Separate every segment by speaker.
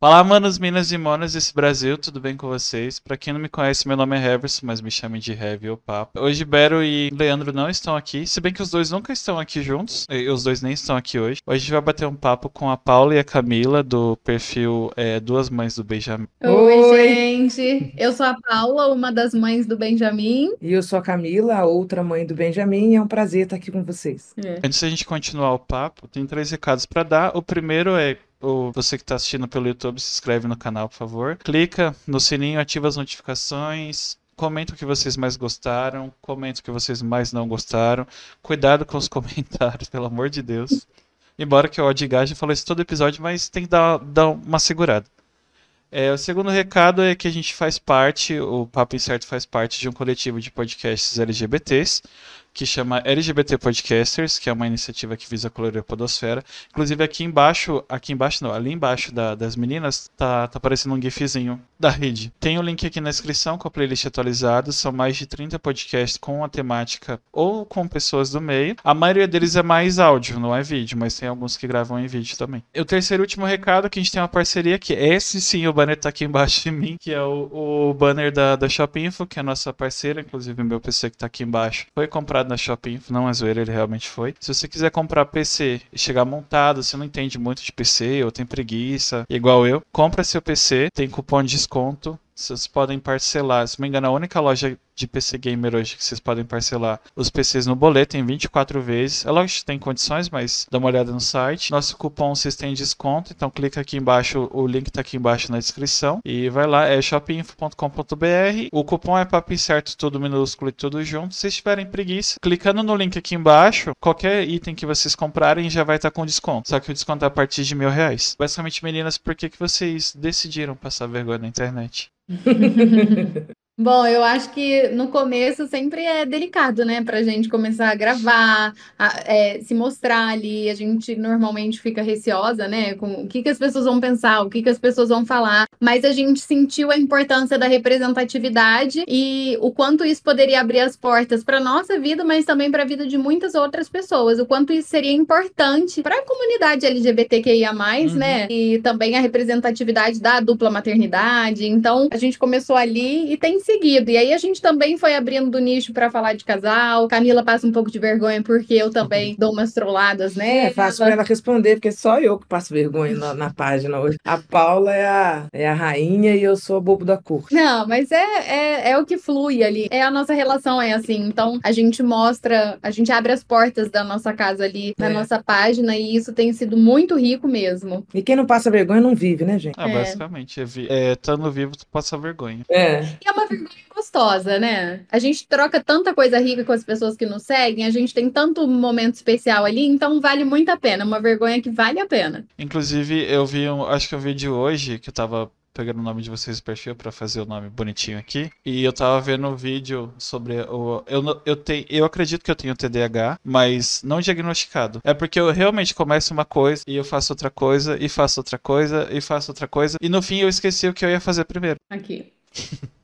Speaker 1: Olá, manos, minas e monas desse Brasil, tudo bem com vocês? Pra quem não me conhece, meu nome é Heverson, mas me chamem de Heavy ou Papo. Hoje Bero e Leandro não estão aqui, se bem que os dois nunca estão aqui juntos, e os dois nem estão aqui hoje. Hoje a gente vai bater um papo com a Paula e a Camila, do perfil é, Duas Mães do Benjamin.
Speaker 2: Oi,
Speaker 3: Oi.
Speaker 2: gente! Eu sou a Paula, uma das mães do Benjamin.
Speaker 3: E eu sou a Camila, a outra mãe do Benjamin, e é um prazer estar aqui com vocês.
Speaker 1: Antes da gente continuar o papo, tem três recados pra dar. O primeiro é ou você que está assistindo pelo YouTube, se inscreve no canal, por favor. Clica no sininho, ativa as notificações. Comenta o que vocês mais gostaram, comenta o que vocês mais não gostaram. Cuidado com os comentários, pelo amor de Deus. Embora que o Odgar já falou isso todo episódio, mas tem que dar, dar uma segurada. É, o segundo recado é que a gente faz parte, o Papo Incerto faz parte de um coletivo de podcasts LGBTs que chama LGBT Podcasters, que é uma iniciativa que visa colorir a podosfera. Inclusive aqui embaixo, aqui embaixo não, ali embaixo da, das meninas, tá, tá aparecendo um gifzinho da rede. Tem o link aqui na descrição com a playlist atualizada, são mais de 30 podcasts com a temática ou com pessoas do meio. A maioria deles é mais áudio, não é vídeo, mas tem alguns que gravam em vídeo também. E o terceiro e último recado que a gente tem uma parceria aqui. Esse sim, o banner tá aqui embaixo de mim, que é o, o banner da, da Shopinfo, que é a nossa parceira, inclusive meu PC que tá aqui embaixo. Foi comprado na Shopping, não é zoeira, ele realmente foi. Se você quiser comprar PC e chegar montado, você não entende muito de PC ou tem preguiça, igual eu, compra seu PC, tem cupom de desconto. Vocês podem parcelar, se não me engano, a única loja de PC Gamer hoje que vocês podem parcelar os PCs no boleto em 24 vezes. É lógico que tem condições, mas dá uma olhada no site. Nosso cupom vocês têm desconto, então clica aqui embaixo, o link tá aqui embaixo na descrição e vai lá, é shopinfo.com.br. O cupom é papo certo, tudo minúsculo e tudo junto. Se vocês tiverem preguiça, clicando no link aqui embaixo, qualquer item que vocês comprarem já vai estar com desconto. Só que o desconto é a partir de mil reais. Basicamente, meninas, por que, que vocês decidiram passar vergonha na internet?
Speaker 2: Bom, eu acho que no começo sempre é delicado, né, pra gente começar a gravar, a- é, se mostrar ali. A gente normalmente fica receosa, né, com o que que as pessoas vão pensar, o que que as pessoas vão falar. Mas a gente sentiu a importância da representatividade e o quanto isso poderia abrir as portas para nossa vida, mas também para a vida de muitas outras pessoas. O quanto isso seria importante para a comunidade LGBTQIA+,
Speaker 1: Uhum.
Speaker 2: né, e também a representatividade da dupla maternidade. Então, a gente começou ali e tem seguido. E aí a gente também foi abrindo do nicho para falar de casal. Camila passa um pouco de vergonha porque eu também dou umas trolladas, né?
Speaker 3: É fácil para ela responder, porque só eu que passo vergonha na, na página hoje. A Paula é a, é a rainha e eu sou o bobo da corte.
Speaker 2: Não, mas é, é, é o que flui ali. É a nossa relação, é assim. Então, a gente mostra, a gente abre as portas da nossa casa ali na
Speaker 3: É.
Speaker 2: nossa página e isso tem sido muito rico mesmo.
Speaker 3: E quem não passa vergonha não vive, né, gente?
Speaker 1: Ah,
Speaker 2: É.
Speaker 1: basicamente, é, vi- é, estando vivo, tu passa vergonha.
Speaker 3: É.
Speaker 2: E é uma vergonha gostosa, né? A gente troca tanta coisa rica com as pessoas que nos seguem, a gente tem tanto momento especial ali, então vale muito a pena. Uma vergonha que vale a pena.
Speaker 1: Inclusive, eu vi um, acho que vi de hoje, que eu tava pegando o nome de vocês no perfil pra fazer o nome bonitinho aqui, e eu tava vendo um vídeo sobre o eu eu tenho, eu acredito que eu tenho TDAH, mas não diagnosticado. É porque eu realmente começo uma coisa e eu faço outra coisa e faço outra coisa e faço outra coisa e no fim eu esqueci o que eu ia fazer primeiro.
Speaker 2: Aqui.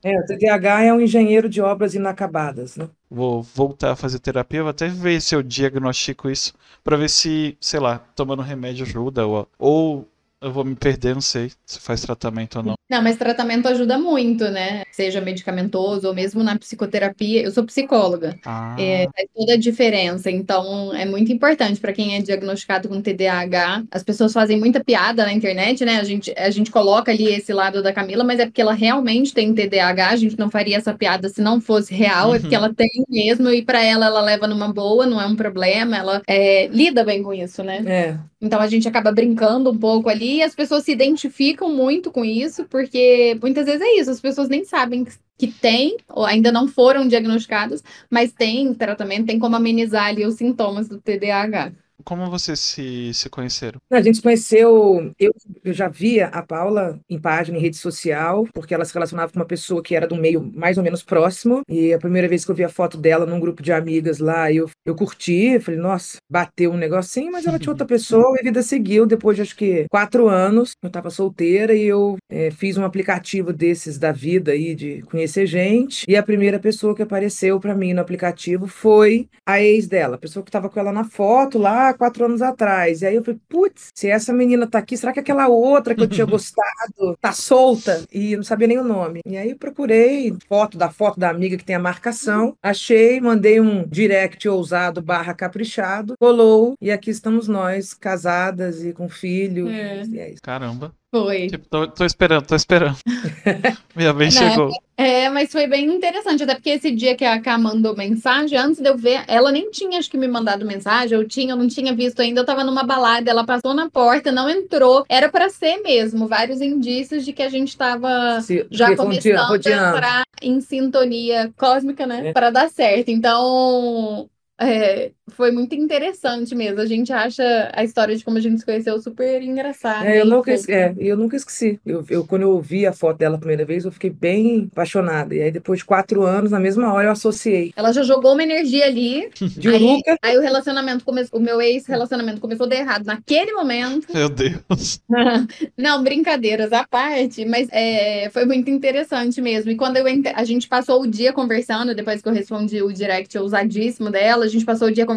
Speaker 3: É, o TDAH é um engenheiro de obras inacabadas, né?
Speaker 1: Vou voltar a fazer terapia, vou até ver se eu diagnostico isso pra ver se, sei lá, tomando remédio ajuda ou, ou eu vou me perder, não sei se faz tratamento ou não.
Speaker 2: Não, mas tratamento ajuda muito, né? Seja medicamentoso ou mesmo na psicoterapia. Eu sou psicóloga.
Speaker 1: Ah,
Speaker 2: É, faz toda a diferença. Então, é muito importante para quem é diagnosticado com TDAH. As pessoas fazem muita piada na internet, né? A gente, a gente coloca ali esse lado da Camila, mas é porque ela realmente tem TDAH. A gente não faria essa piada se não fosse real, é porque ela tem mesmo, e para ela, ela leva numa boa, não é um problema, ela é, lida bem com isso, né?
Speaker 3: É.
Speaker 2: Então a gente acaba brincando um pouco ali e as pessoas se identificam muito com isso, porque muitas vezes é isso, as pessoas nem sabem que tem, ou ainda não foram diagnosticadas, mas tem tratamento, tem como amenizar ali os sintomas do TDAH.
Speaker 1: Como vocês se, se conheceram?
Speaker 3: A gente se conheceu, eu, eu já via a Paula em página, em rede social, porque ela se relacionava com uma pessoa que era do meio mais ou menos próximo, e a primeira vez que eu vi a foto dela num grupo de amigas lá, eu, eu curti, falei, nossa, bateu um negocinho, mas ela tinha outra pessoa e a vida seguiu. Depois de acho que quatro anos, eu estava solteira e eu é, fiz um aplicativo desses da vida aí, de conhecer gente. E a primeira pessoa que apareceu para mim no aplicativo foi a ex dela, a pessoa que estava com ela na foto lá quatro anos atrás. E aí eu falei, putz, se essa menina tá aqui, será que aquela outra que eu tinha gostado tá solta? E eu não sabia nem o nome. E aí procurei foto da foto da amiga que tem a marcação, achei, mandei um direct ousado barra caprichado, rolou e aqui estamos nós, casadas e com filho.
Speaker 2: É.
Speaker 3: E é isso.
Speaker 1: Caramba.
Speaker 2: Foi.
Speaker 1: Tipo, tô, tô esperando, tô esperando. Minha vez
Speaker 2: Né?
Speaker 1: chegou.
Speaker 2: É, mas foi bem interessante, até porque esse dia que a Ká mandou mensagem, antes de eu ver, ela nem tinha, acho que, me mandado mensagem, eu tinha, eu não tinha visto ainda, eu tava numa balada, ela passou na porta, não entrou, era pra ser mesmo, vários indícios de que a gente tava
Speaker 3: Se-
Speaker 2: já começando a
Speaker 3: rodeando.
Speaker 2: entrar em sintonia cósmica, né,
Speaker 3: É.
Speaker 2: Pra dar certo. Então, é, foi muito interessante mesmo. A gente acha a história de como a gente se conheceu super engraçada.
Speaker 3: É, eu nunca,
Speaker 2: fofa.
Speaker 3: es- é, eu nunca esqueci. Eu, eu- quando eu ouvi a foto dela a primeira vez, eu fiquei bem apaixonada. E aí, depois de quatro anos, na mesma hora, eu associei.
Speaker 2: Ela já jogou uma energia ali.
Speaker 3: De
Speaker 2: Aí,
Speaker 3: Luca,
Speaker 2: aí o relacionamento começou, o meu ex-relacionamento começou a dar errado naquele momento.
Speaker 1: Meu Deus.
Speaker 2: Não, brincadeiras à parte, mas é, foi muito interessante mesmo. E quando eu a gente passou o dia conversando, depois que eu respondi o direct ousadíssimo dela, a gente passou o dia conversando.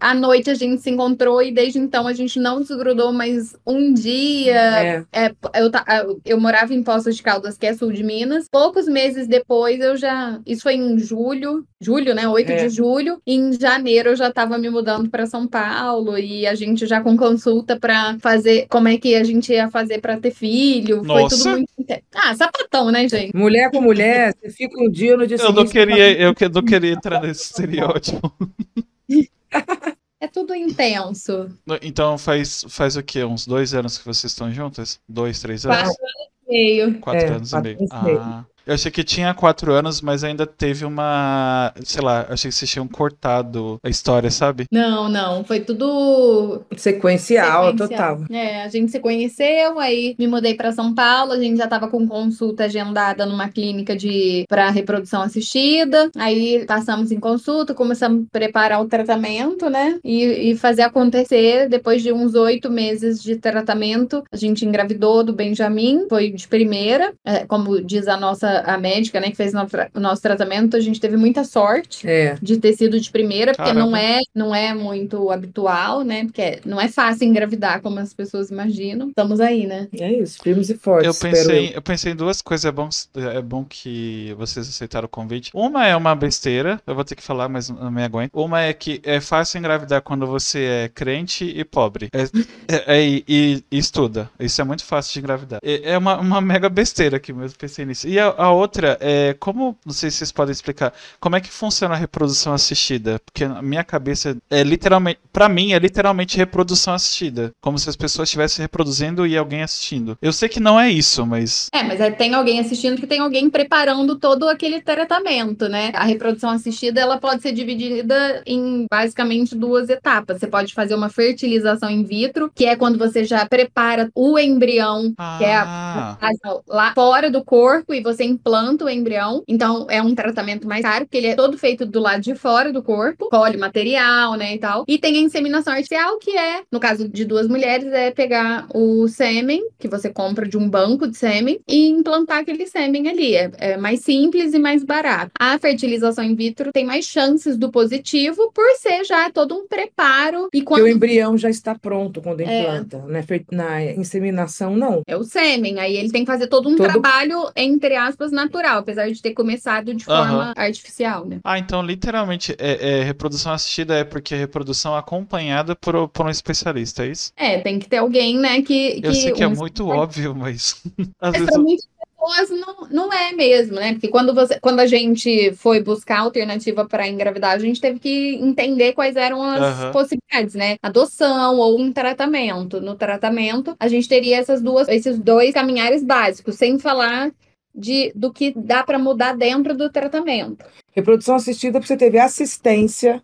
Speaker 2: À noite a gente se encontrou e desde então a gente não desgrudou mais um dia.
Speaker 3: é,
Speaker 2: É, eu, eu- morava em Poços de Caldas, que é sul de Minas. Poucos meses depois eu já. Isso foi em julho, julho, né? 8
Speaker 3: É.
Speaker 2: de julho. E em janeiro eu já estava me mudando para São Paulo e a gente já com consulta para fazer como é que a gente ia fazer para ter filho. Foi
Speaker 1: Nossa.
Speaker 2: tudo muito. Ah, sapatão, né, gente?
Speaker 3: mulher com mulher, você fica um dia no dia
Speaker 1: Eu não
Speaker 3: seguinte.
Speaker 1: queria, eu que- não queria entrar nesse estereótipo.
Speaker 2: É tudo intenso.
Speaker 1: Então faz, faz o quê? Uns dois anos que vocês estão juntas? Dois, três anos?
Speaker 2: Quatro anos e meio.
Speaker 1: Quatro
Speaker 3: É,
Speaker 1: anos
Speaker 3: quatro
Speaker 1: e meio.
Speaker 3: anos e meio.
Speaker 1: Ah, eu achei que tinha quatro anos, mas ainda teve uma. Sei lá, achei que vocês tinham cortado a história, sabe?
Speaker 2: Não, não. Foi tudo
Speaker 3: Sequencial,
Speaker 2: Sequencial.
Speaker 3: total.
Speaker 2: É, a gente se conheceu, aí me mudei para São Paulo, a gente já estava com consulta agendada numa clínica de para reprodução assistida. Aí passamos em consulta, começamos a preparar o tratamento, né? E, e fazer acontecer. Depois de uns oito meses de tratamento, a gente engravidou do Benjamin, foi de primeira, É, como diz a nossa a médica, né, que fez no o nosso tratamento, a gente teve muita sorte
Speaker 3: É,
Speaker 2: de ter sido de primeira, porque não é, não é muito habitual, né? Porque não é fácil engravidar como as pessoas imaginam. Estamos aí, né?
Speaker 3: é isso, firmes e fortes.
Speaker 1: Eu pensei, eu pensei em duas coisas. É bom, é bom que vocês aceitaram o convite. Uma é uma besteira, eu vou ter que falar, mas não me aguento. Uma é que é fácil engravidar quando você é crente e pobre. É, é- é- e, e estuda. Isso é muito fácil de engravidar. É, é uma, uma mega besteira aqui mesmo, pensei nisso. E a, a outra é como, não sei se vocês podem explicar, como é que funciona a reprodução assistida? Porque na minha cabeça é literalmente, pra mim é literalmente reprodução assistida, como se as pessoas estivessem reproduzindo e alguém assistindo. Eu sei que não é isso, mas
Speaker 2: É, mas aí tem alguém assistindo porque tem alguém preparando todo aquele tratamento, né? A reprodução assistida, ela pode ser dividida em basicamente duas etapas. Você pode fazer uma fertilização in vitro, que é quando você já prepara o embrião que é
Speaker 1: ah,
Speaker 2: a- lá fora do corpo e você implanta o embrião. Então é um tratamento mais caro, porque ele é todo feito do lado de fora do corpo, colhe material, né, e tal. E tem a inseminação artificial, que é, no caso de duas mulheres, é pegar o sêmen, que você compra de um banco de sêmen, e implantar aquele sêmen ali. É, é mais simples e mais barato. A fertilização in vitro tem mais chances do positivo, por ser já todo um preparo. E quando
Speaker 3: o embrião já está pronto quando
Speaker 2: É.
Speaker 3: implanta. né? Fer- Na inseminação, não.
Speaker 2: É o sêmen, aí ele tem que fazer todo um
Speaker 3: Todo-
Speaker 2: trabalho, entre aspas, natural, apesar de ter começado de forma artificial, né?
Speaker 1: ah, então literalmente é, é reprodução assistida é porque é reprodução acompanhada por, por um especialista, é isso?
Speaker 2: É, tem que ter alguém, né, que...
Speaker 1: Eu sei que é
Speaker 2: um-
Speaker 1: muito óbvio, mas às
Speaker 2: Mas
Speaker 1: vezes
Speaker 2: pessoas não, não é mesmo, né? Porque quando, você, quando a gente foi buscar alternativa para engravidar, a gente teve que entender quais eram as
Speaker 1: Aham.
Speaker 2: possibilidades, né? Adoção ou um tratamento. No tratamento, a gente teria essas duas, esses dois caminhares básicos, sem falar de, do que dá para mudar dentro do tratamento.
Speaker 3: Reprodução assistida, você teve assistência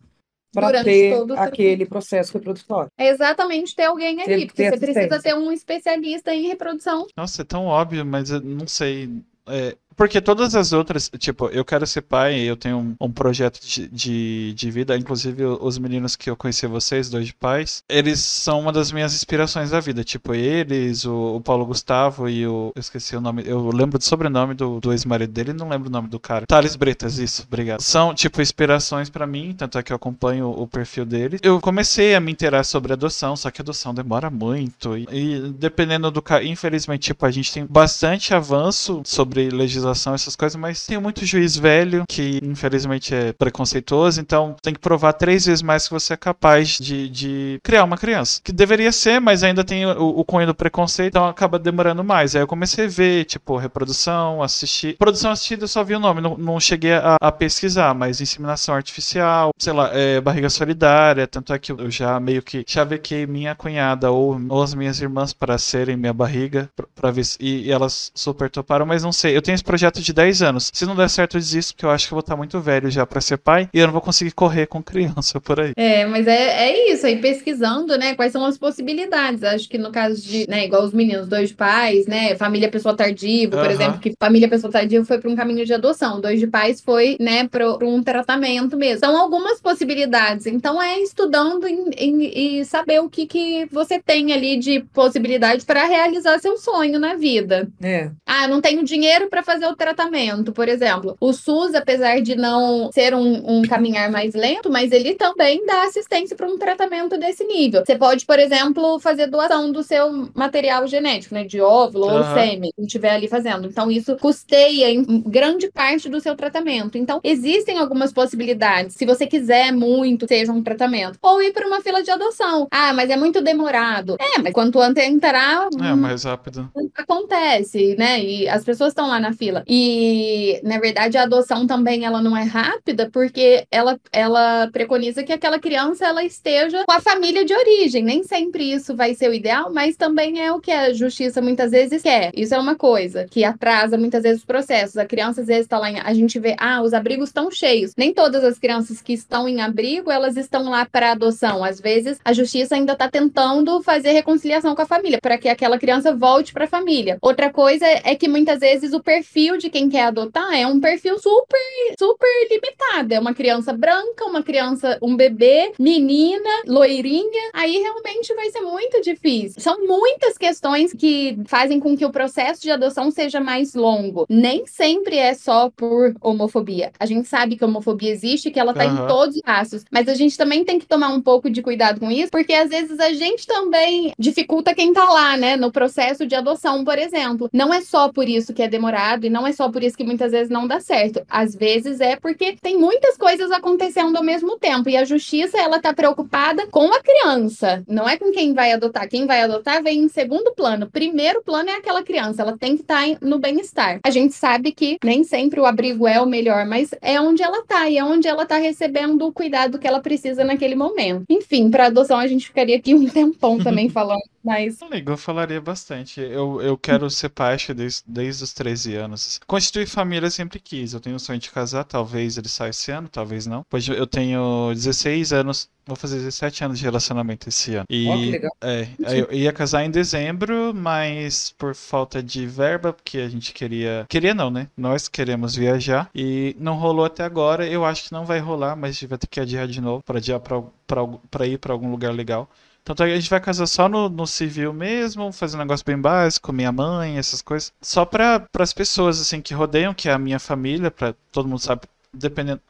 Speaker 3: para ter aquele processo reprodutório.
Speaker 2: É exatamente ter alguém ali,
Speaker 3: Teve que
Speaker 2: porque
Speaker 3: ter
Speaker 2: você precisa ter um especialista em reprodução.
Speaker 1: Nossa, é tão óbvio, mas eu não sei. É, Porque todas as outras, tipo, eu quero ser pai, eu tenho um, um projeto de, de, de, vida, inclusive os meninos que eu conheci vocês, dois de pais, eles são uma das minhas inspirações da vida, tipo, eles, o, o Paulo Gustavo e o, eu esqueci o nome, eu lembro do sobrenome do, do ex-marido dele, não lembro o nome do cara, Thales Bretas, isso, obrigado. São, tipo, inspirações para mim, tanto é que eu acompanho o perfil deles. Eu comecei a me interar sobre adoção, só que adoção demora muito, e, e dependendo do infelizmente, tipo, a gente tem bastante avanço sobre legislação, essas coisas, mas tem muito juiz velho que infelizmente é preconceituoso, então tem que provar três vezes mais que você é capaz de, de criar uma criança. Que deveria ser, mas ainda tem o, o cunho do preconceito, então acaba demorando mais. Aí eu comecei a ver, tipo, reprodução, assistir. Produção assistida eu só vi o nome, não, não cheguei a, a, pesquisar, mas inseminação artificial, sei lá, é, barriga solidária, tanto é que eu já meio que chavequei minha cunhada ou, ou as minhas irmãs para serem minha barriga, para ver se, e, e elas super toparam, mas não sei. Eu tenho esse projeto de 10 anos. Se não der certo, eu desisto, porque eu acho que eu vou estar muito velho já para ser pai e eu não vou conseguir correr com criança por aí.
Speaker 2: É, mas é, é isso, aí pesquisando, né, quais são as possibilidades. Acho que no caso de, né, igual os meninos, dois pais, né, família pessoa tardiva, por uhum. exemplo, que família pessoa tardiva foi para um caminho de adoção, dois de pais foi, né, para um tratamento mesmo. São algumas possibilidades. Então é estudando e saber o que, que você tem ali de possibilidade para realizar seu sonho na vida.
Speaker 3: É.
Speaker 2: Ah, não tenho dinheiro para fazer o tratamento, por exemplo. O SUS, apesar de não ser um, um caminhar mais lento, mas ele também dá assistência para um tratamento desse nível. Você pode, por exemplo, fazer doação do seu material genético, né? De óvulo uhum. ou sêmen, que estiver ali fazendo. Então, isso custeia em grande parte do seu tratamento. Então, existem algumas possibilidades. Se você quiser muito, seja um tratamento. Ou ir para uma fila de adoção. Ah, mas é muito demorado. É, mas quanto antes entrar.
Speaker 1: É, mais rápido.
Speaker 2: Acontece, né? E as pessoas estão lá na fila. E, na verdade, a adoção também ela não é rápida, porque ela, ela preconiza que aquela criança ela esteja com a família de origem. Nem sempre isso vai ser o ideal, mas também é o que a justiça muitas vezes quer. Isso é uma coisa que atrasa muitas vezes os processos. A criança às vezes está lá, em, a gente vê, ah, os abrigos estão cheios. Nem todas as crianças que estão em abrigo, elas estão lá para adoção. Às vezes a justiça ainda está tentando fazer reconciliação com a família, para que aquela criança volte para a família. Outra coisa é que muitas vezes o perfil de quem quer adotar é um perfil super, super limitado. É uma criança branca, uma criança, um bebê, menina, loirinha. Aí realmente vai ser muito difícil. São muitas questões que fazem com que o processo de adoção seja mais longo. Nem sempre é só por homofobia. A gente sabe que a homofobia existe, que ela tá uhum. em todos os passos. Mas a gente também tem que tomar um pouco de cuidado com isso, porque às vezes a gente também dificulta quem tá lá, né? No processo de adoção, por exemplo. Não é só por isso que é demorado e não é só por isso que muitas vezes não dá certo. Às vezes é porque tem muitas coisas acontecendo ao mesmo tempo e a justiça ela tá preocupada com a criança, não é com quem vai adotar. Quem vai adotar vem em segundo plano. Primeiro plano é aquela criança, ela tem que estar tá no bem-estar. A gente sabe que nem sempre o abrigo é o melhor, mas é onde ela tá e é onde ela tá recebendo o cuidado que ela precisa naquele momento. Enfim, para adoção a gente ficaria aqui um tempão também falando mas.
Speaker 1: Ligo, eu falaria bastante. Eu, eu quero ser pai desde, desde os 13 anos. Constituir família sempre quis. Eu tenho o sonho de casar, talvez ele saia esse ano, talvez não. Pois eu tenho 16 anos, vou fazer 17 anos de relacionamento esse ano. E
Speaker 3: oh.
Speaker 1: É, eu ia casar em dezembro, mas por falta de verba, porque a gente queria. Queria não, né? Nós queremos viajar. E não rolou até agora. Eu acho que não vai rolar, mas a gente vai ter que adiar de novo para adiar para ir para algum lugar legal. Tanto é a gente vai casar só no, no civil mesmo, fazer um negócio bem básico, minha mãe, essas coisas. Só para as pessoas, assim, que rodeiam, que é a minha família, para todo mundo sabe, dependendo.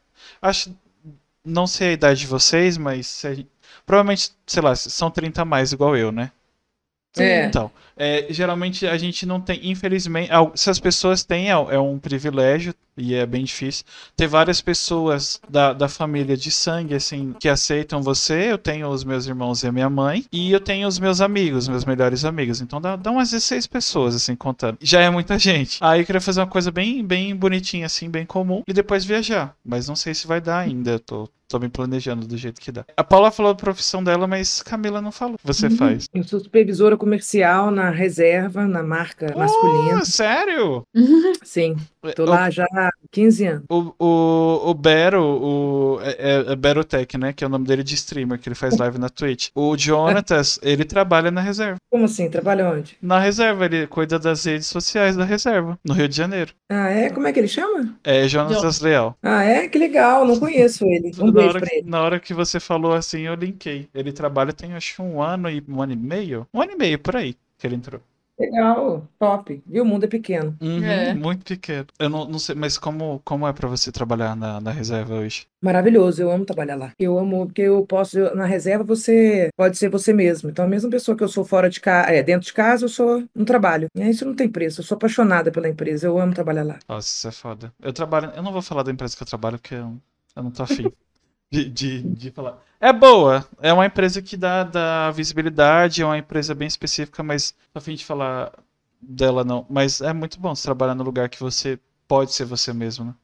Speaker 1: Acho. Não sei a idade de vocês, mas. Provavelmente, sei lá, são 30 a mais, igual eu, né?
Speaker 3: É.
Speaker 1: Então, é, geralmente a gente não tem, infelizmente, se as pessoas têm, é, é um privilégio e é bem difícil. Ter várias pessoas da, da família de sangue, assim, que aceitam você. Eu tenho os meus irmãos e a minha mãe, e eu tenho os meus amigos, meus melhores amigos. Então dá, dá umas 16 pessoas, assim, contando. Já é muita gente. Aí eu queria fazer uma coisa bem, bem bonitinha, assim, bem comum, e depois viajar. Mas não sei se vai dar ainda. Eu tô, tô me planejando do jeito que dá. A Paula falou da profissão dela, mas Camila não falou. Você uhum. faz.
Speaker 3: Eu sou supervisora comercial na reserva, na marca oh, masculina.
Speaker 1: Sério?
Speaker 3: Sim. Tô lá já casado, 15 anos.
Speaker 1: O, o, o Bero, o, é, é, é Berotech, né? Que é o nome dele de streamer, que ele faz live na Twitch. O Jonatas, ele trabalha na reserva.
Speaker 3: Como assim? Trabalha onde?
Speaker 1: Na reserva, ele cuida das redes sociais da reserva, no Rio de Janeiro.
Speaker 3: Ah, é? Como é que ele chama?
Speaker 1: É Jonatas Leal.
Speaker 3: Ah, é? Que legal, não conheço ele. Um
Speaker 1: hora
Speaker 3: pra
Speaker 1: que,
Speaker 3: ele.
Speaker 1: na hora que você falou assim, eu linkei. Ele trabalha tem acho que um ano e um ano e meio. Um ano e meio por aí que ele entrou.
Speaker 3: Legal, top. Viu? O mundo é pequeno.
Speaker 1: Uhum,
Speaker 2: É.
Speaker 1: Muito pequeno. Eu não, não sei, mas como, como é pra você trabalhar na, na reserva hoje?
Speaker 3: Maravilhoso, eu amo trabalhar lá. Eu amo, porque eu posso, eu- na reserva você pode ser você mesmo. Então, a mesma pessoa que eu sou fora de casa, é, dentro de casa, eu sou no trabalho. E isso não tem preço. Eu sou apaixonada pela empresa, eu amo trabalhar lá.
Speaker 1: Nossa, isso é foda. Eu trabalho. Eu não vou falar da empresa que eu trabalho porque eu, eu não tô afim de, de, de falar. É boa. É uma empresa que dá, dá visibilidade, é uma empresa bem específica, mas tô afim de falar dela não. Mas é muito bom você trabalhar no lugar que você pode ser você mesmo, né?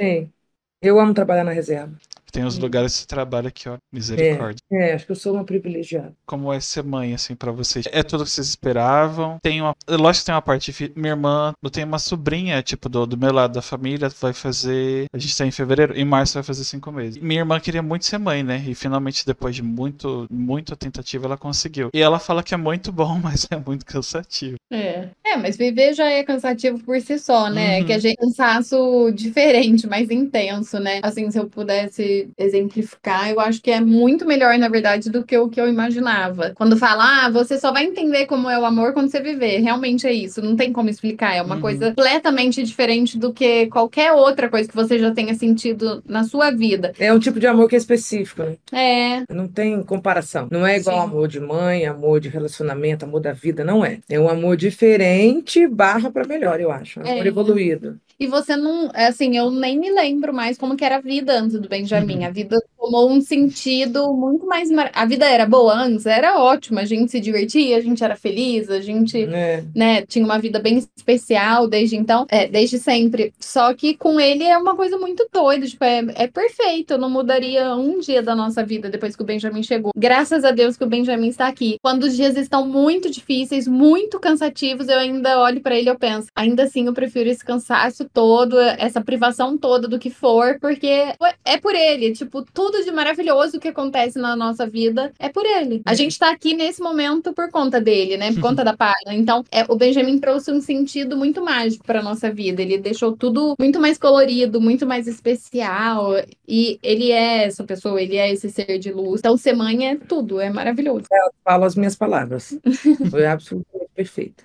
Speaker 3: Sim. Eu amo trabalhar na reserva.
Speaker 1: Tem os lugares que você trabalha que, ó, misericórdia.
Speaker 3: É, acho que eu sou uma privilegiada.
Speaker 1: Como é ser mãe, assim, pra vocês? É tudo que vocês esperavam? Tem uma. Lógico que tem uma parte. Minha irmã, eu tenho uma sobrinha, tipo, do, do meu lado da família, vai fazer. A gente tá em fevereiro, em março vai fazer cinco meses. Minha irmã queria muito ser mãe, né? E finalmente, depois de muito, muita tentativa, ela conseguiu. E ela fala que é muito bom, mas é muito cansativo.
Speaker 2: É. É, mas viver já é cansativo por si só, né?
Speaker 1: Uhum.
Speaker 2: Que a gente é um cansaço diferente, mais intenso, né? Assim, se eu pudesse exemplificar, eu acho que é muito melhor, na verdade, do que o que eu imaginava. Quando fala, ah, você só vai entender como é o amor quando você viver. Realmente é isso, não tem como explicar. É uma
Speaker 1: Uhum.
Speaker 2: coisa completamente diferente do que qualquer outra coisa que você já tenha sentido na sua vida.
Speaker 3: É um tipo de amor que é específico, né?
Speaker 2: É,
Speaker 3: Não tem comparação. Não é igual
Speaker 2: Sim.
Speaker 3: amor de mãe, amor de relacionamento, amor da vida, não é. É um amor diferente, barra pra melhor, eu acho. Um amor
Speaker 2: É.
Speaker 3: evoluído.
Speaker 2: E você não, é assim, eu nem me lembro mais como que era a vida antes do Benjamin. A vida tomou um sentido muito mais. mar- A vida era boa antes, era ótima. A gente se divertia, a gente era feliz, a gente,
Speaker 3: É.
Speaker 2: né, tinha uma vida bem especial desde então, é, desde sempre. Só que com ele é uma coisa muito doida, tipo, é, é perfeito. Eu não mudaria um dia da nossa vida depois que o Benjamin chegou. Graças a Deus que o Benjamin está aqui. Quando os dias estão muito difíceis, muito cansativos, eu ainda olho para ele e eu penso, ainda assim eu prefiro esse cansaço todo, essa privação toda do que for, porque é por ele. Tipo, tudo de maravilhoso que acontece na nossa vida é por ele. A gente tá aqui nesse momento por conta dele, né? Por conta da página. Então, é, o Benjamin trouxe um sentido muito mágico para nossa vida. Ele deixou tudo muito mais colorido, muito mais especial. E ele é essa pessoa, ele é esse ser de luz. Então, ser mãe é tudo, é maravilhoso.
Speaker 3: Falo as minhas palavras. Foi absolutamente perfeito.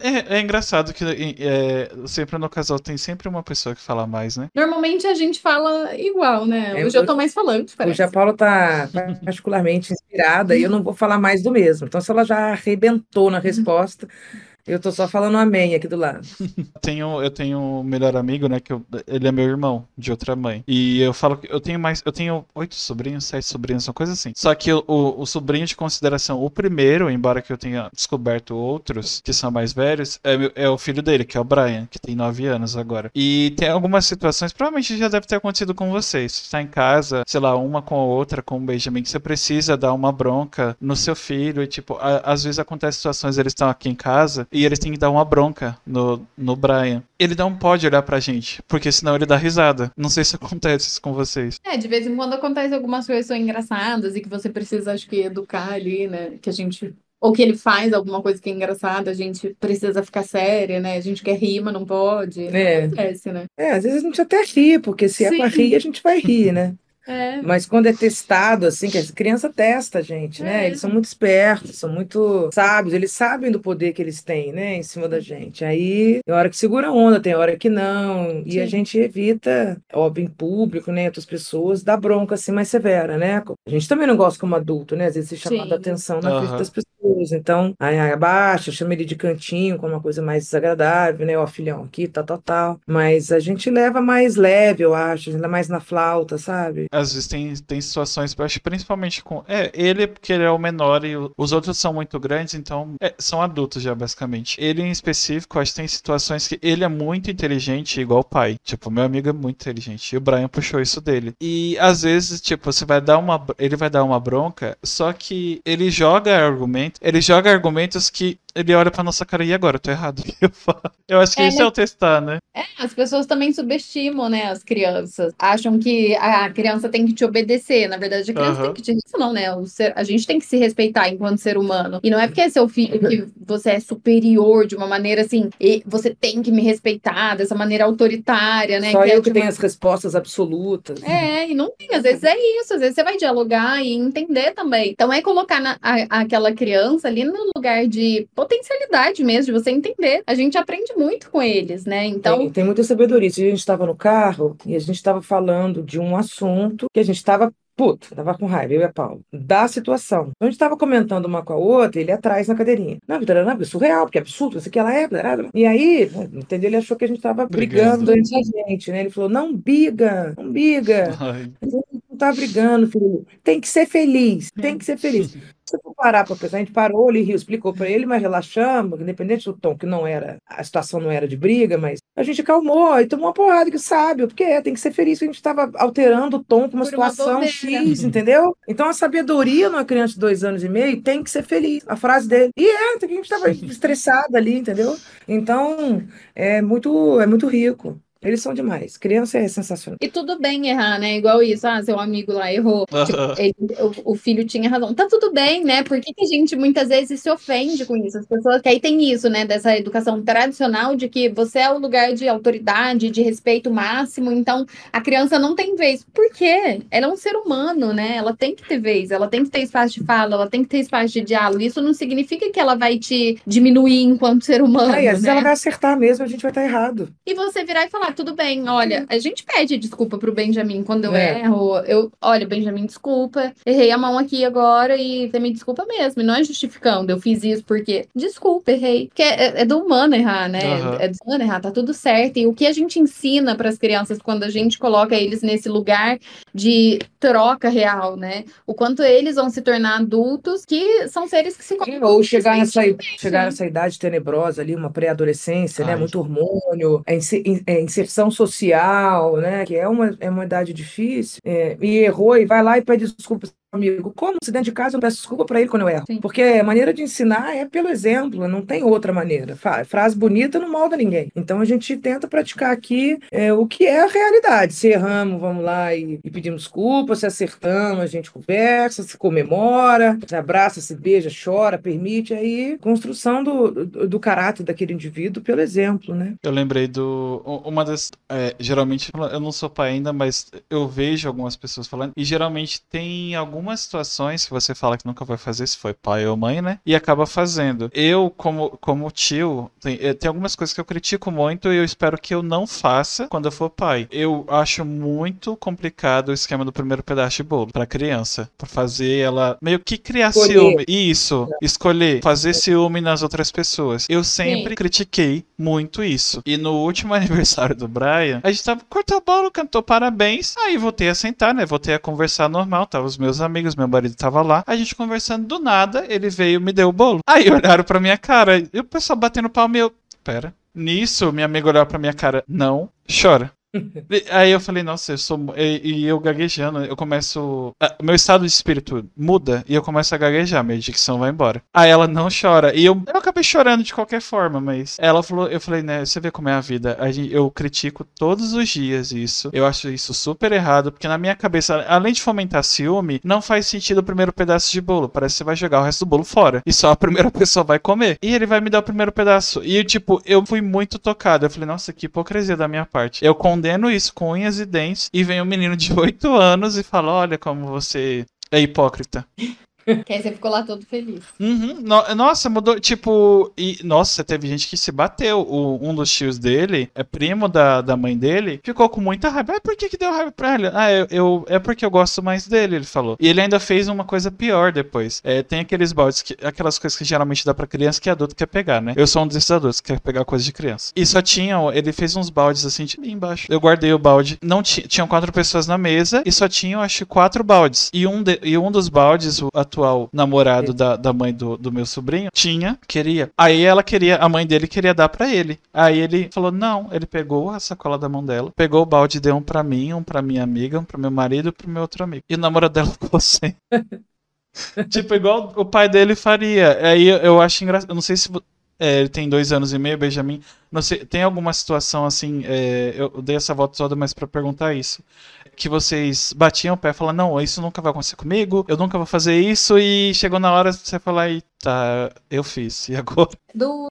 Speaker 1: É, é engraçado que é, sempre no casal tem sempre uma pessoa que fala mais, né?
Speaker 2: Normalmente a gente fala igual, né? Hoje eu
Speaker 3: hoje-
Speaker 2: tô mais falando, parece.
Speaker 3: Hoje a Paula está particularmente inspirada e eu não vou falar mais do mesmo. Então, se ela já arrebentou na resposta, eu tô só falando amém aqui do lado.
Speaker 1: Tenho, eu tenho um melhor amigo, né? Que eu- ele é meu irmão, de outra mãe. E eu falo que eu tenho mais. Eu tenho oito sobrinhos, sete sobrinhos, uma coisa assim. Só que o, o, o sobrinho de consideração, o primeiro, embora que eu tenha descoberto outros que são mais velhos, é, é o filho dele, que é o Brian, que tem nove anos agora. E tem algumas situações, provavelmente já deve ter acontecido com vocês. Você tá em casa, sei lá, uma com a outra, com o Benjamin, que você precisa dar uma bronca no seu filho. E, tipo, a- às vezes acontece situações, eles estão aqui em casa e eles têm que dar uma bronca no, no Brian. Ele não pode olhar pra gente, porque senão ele dá risada. Não sei se acontece isso com vocês.
Speaker 2: É, de vez em quando acontece algumas coisas que são engraçadas e que você precisa, acho que, educar ali, né? Que a gente. Ou que ele faz alguma coisa que é engraçada, a gente precisa ficar séria, né? A gente quer rir, mas não pode.
Speaker 3: É.
Speaker 2: Acontece, né?
Speaker 3: É, às vezes a gente até ri, porque se é
Speaker 2: Sim.
Speaker 3: para rir, a gente vai rir, né?
Speaker 2: É.
Speaker 3: Mas quando é testado, assim, que a criança testa a gente, né?
Speaker 2: É.
Speaker 3: Eles são muito espertos, são muito sábios, eles sabem do poder que eles têm, né, em cima da gente. Aí tem hora que segura a onda, tem hora que não. E a
Speaker 2: Sim.
Speaker 3: gente evita, óbvio, em público, né, outras pessoas, dar bronca assim mais severa, né? A gente também não gosta como adulto, né? Às vezes ser chamado
Speaker 2: Sim.
Speaker 3: a atenção na frente
Speaker 1: Aham.
Speaker 3: das pessoas. Então, aí, aí abaixa, chama ele de cantinho, como uma coisa mais desagradável, né? Ó, filhão, aqui, tal, tal, tal. Mas a gente leva mais leve, eu acho, ainda mais na flauta, sabe?
Speaker 1: Às vezes tem, tem situações, acho principalmente com. É, ele, porque ele é o menor e os outros são muito grandes, então é, são adultos já, basicamente. Ele em específico, acho que tem situações que ele é muito inteligente, igual o pai. Tipo, meu amigo é muito inteligente. E o Brian puxou isso dele. E às vezes, tipo, você vai dar uma. Ele vai dar uma bronca, só que ele joga argumento. Ele joga argumentos que ele olha pra nossa cara, e agora? Eu tô errado. Eu, falo, eu acho que
Speaker 2: É,
Speaker 1: isso é o testar, né?
Speaker 2: É, as pessoas também subestimam, né, as crianças. Acham que a criança tem que te obedecer. Na verdade, a criança tem que te... Isso não, né? O ser- A gente tem que se respeitar enquanto ser humano. E não é porque é seu filho que você é superior de uma maneira assim, e você tem que me respeitar dessa maneira autoritária, né?
Speaker 3: Só
Speaker 2: que é
Speaker 3: eu que
Speaker 2: de
Speaker 3: tenho
Speaker 2: uma-
Speaker 3: as respostas absolutas.
Speaker 2: É, e não tem, às vezes é isso, às vezes você vai dialogar e entender também. Então é colocar na- a- aquela criança ali no lugar de potencialidade mesmo, de você entender. A gente aprende muito com eles, né? Então,
Speaker 3: Tem, tem muita sabedoria. Se a gente estava no carro e a gente estava falando de um assunto que a gente estava puto, tava com raiva, eu e a Paula, da situação. Então a gente estava comentando uma com a outra, ele atrás na cadeirinha. Não, Vitória, não, é surreal, porque é absurdo, isso aqui ela é. blá. E aí, entendeu? Ele achou que a gente estava
Speaker 1: Brigando.
Speaker 3: brigando entre a gente, né? Ele falou: não briga, não briga.
Speaker 1: Ai,
Speaker 3: Não tá brigando, filho. Tem que ser feliz, tem que ser feliz. Se for parar para pensar, a gente parou, ele riu, explicou para ele, mas relaxamos, independente do tom, que não era, a situação não era de briga, mas a gente acalmou e tomou uma porrada que sabe, porque é, tem que ser feliz, que a gente estava alterando o tom com uma
Speaker 2: Por uma
Speaker 3: situação
Speaker 2: bobeira.
Speaker 3: X, entendeu? Então a sabedoria numa criança de dois anos e meio tem que ser feliz, a frase dele. E é, que a gente estava estressado ali, entendeu? Então é muito, é muito rico. Eles são demais. Criança é sensacional.
Speaker 2: E tudo bem errar, né? Igual isso, ah, seu amigo lá errou. Tipo, ele- o, o filho tinha razão. Tá tudo bem, né? Por que, que a gente muitas vezes se ofende com isso? As pessoas. Que aí tem isso, né? Dessa educação tradicional de que você é o lugar de autoridade, de respeito máximo. Então, a criança não tem vez. Por quê? Ela é um ser humano, né? Ela tem que ter vez, ela tem que ter espaço de fala, ela tem que ter espaço de diálogo. Isso não significa que ela vai te diminuir enquanto ser humano.
Speaker 3: Aí, às vezes
Speaker 2: né?
Speaker 3: ela vai acertar mesmo, a gente vai estar errado.
Speaker 2: E você virar e falar, tudo bem, olha, a gente pede desculpa pro Benjamin quando eu
Speaker 3: É.
Speaker 2: erro. Eu, olha, Benjamin, desculpa, errei a mão aqui agora e você me desculpa mesmo. E não é justificando, eu fiz isso porque, desculpa, errei. Porque é, é do humano errar, né?
Speaker 1: Aham.
Speaker 2: É do humano errar, tá tudo certo. E o que a gente ensina para as crianças quando a gente coloca eles nesse lugar de troca real, né? O quanto eles vão se tornar adultos que são seres que se
Speaker 3: É, Ou chegar nessa, chegar nessa idade tenebrosa ali, uma pré-adolescência, né? Muito hormônio, a inse- in- é, inserção social, né? Que é uma, é uma idade difícil. é, e errou e vai lá e pede desculpas amigo. Como se dentro de casa eu peço desculpa para ele quando eu erro?
Speaker 2: Sim.
Speaker 3: Porque a maneira de ensinar é pelo exemplo, não tem outra maneira. Frase bonita não molda ninguém. Então a gente tenta praticar aqui é, o que é a realidade. Se erramos, vamos lá e, e pedimos desculpa. Se acertamos, a gente conversa, se comemora, se abraça, se beija, chora, permite. Aí, construção do, do, do caráter daquele indivíduo pelo exemplo, né?
Speaker 1: Eu lembrei do. Uma das. é, geralmente, eu não sou pai ainda, mas eu vejo algumas pessoas falando. E geralmente tem algumas situações que você fala que nunca vai fazer, se foi pai ou mãe, né? E acaba fazendo. Eu, como, como tio, tem, eh, tem algumas coisas que eu critico muito e eu espero que eu não faça quando eu for pai. Eu acho muito complicado o esquema do primeiro pedaço de bolo pra criança. Pra fazer ela meio que criar
Speaker 3: Escolher.
Speaker 1: ciúme. Isso, escolher, fazer ciúme nas outras pessoas. Eu sempre critiquei muito isso. E no último aniversário do Brian, a gente tava cortou o bolo, cantou parabéns. Aí voltei a sentar, né? Voltei a conversar normal. Tava os meus amigos, meu marido tava lá. A gente conversando do nada, ele veio me deu o bolo. Aí olharam pra minha cara e o pessoal batendo palma e eu. Pera. Nisso, minha amiga olhou pra minha cara. Não, chora. Aí eu falei, nossa, eu sou. E, e eu gaguejando, eu começo. ah, meu estado de espírito muda e eu começo a gaguejar, minha dicção vai embora. Aí ela não chora. E eu, eu acabei chorando de qualquer forma, mas ela falou, eu falei, né, você vê como é a vida. A gente, eu critico todos os dias isso. Eu acho isso super errado, porque na minha cabeça, além de fomentar ciúme, não faz sentido o primeiro pedaço de bolo. Parece que você vai jogar o resto do bolo fora. E só a primeira pessoa vai comer. E ele vai me dar o primeiro pedaço. E tipo, eu fui muito tocado. Eu falei, nossa, que hipocrisia da minha parte. Eu condeno isso com unhas e dentes. E vem um menino de 8 anos e fala: Olha como você é hipócrita.
Speaker 2: Que aí você ficou lá todo feliz.
Speaker 1: Uhum. No- nossa, mudou. Tipo, e nossa, teve gente que se bateu. O- um dos tios dele, é primo da, da mãe dele, ficou com muita raiva. Ah, por que, que deu raiva pra ele? Ah, eu, eu- é porque eu gosto mais dele, ele falou. E ele ainda fez uma coisa pior depois. É, tem aqueles baldes, que, aquelas coisas que geralmente dá pra criança que adulto quer pegar, né? Eu sou um desses adultos que quer pegar coisa de criança. E só tinham, ele fez uns baldes assim de embaixo. Eu guardei o balde. Não ti- tinham quatro pessoas na mesa e só tinham, acho, quatro baldes. E um, de- e um dos baldes, o atual namorado da, da mãe do, do meu sobrinho, tinha, queria. Aí ela queria, a mãe dele queria dar pra ele. Aí ele falou: não. Ele pegou a sacola da mão dela, pegou o balde e deu um pra mim, um pra minha amiga, um pro meu marido e pro meu outro amigo. E o namorado dela ficou sem. tipo, igual o pai dele faria. Aí eu acho engraçado. Eu não sei se é, ele tem dois anos e meio, Benjamin. Não sei, tem alguma situação assim? É, eu dei essa volta toda, mas para perguntar isso. Que vocês batiam o pé e falavam, não, isso nunca vai acontecer comigo, eu nunca vou fazer isso, e chegou na hora você falar, tá, eu fiz, e agora?
Speaker 2: Do,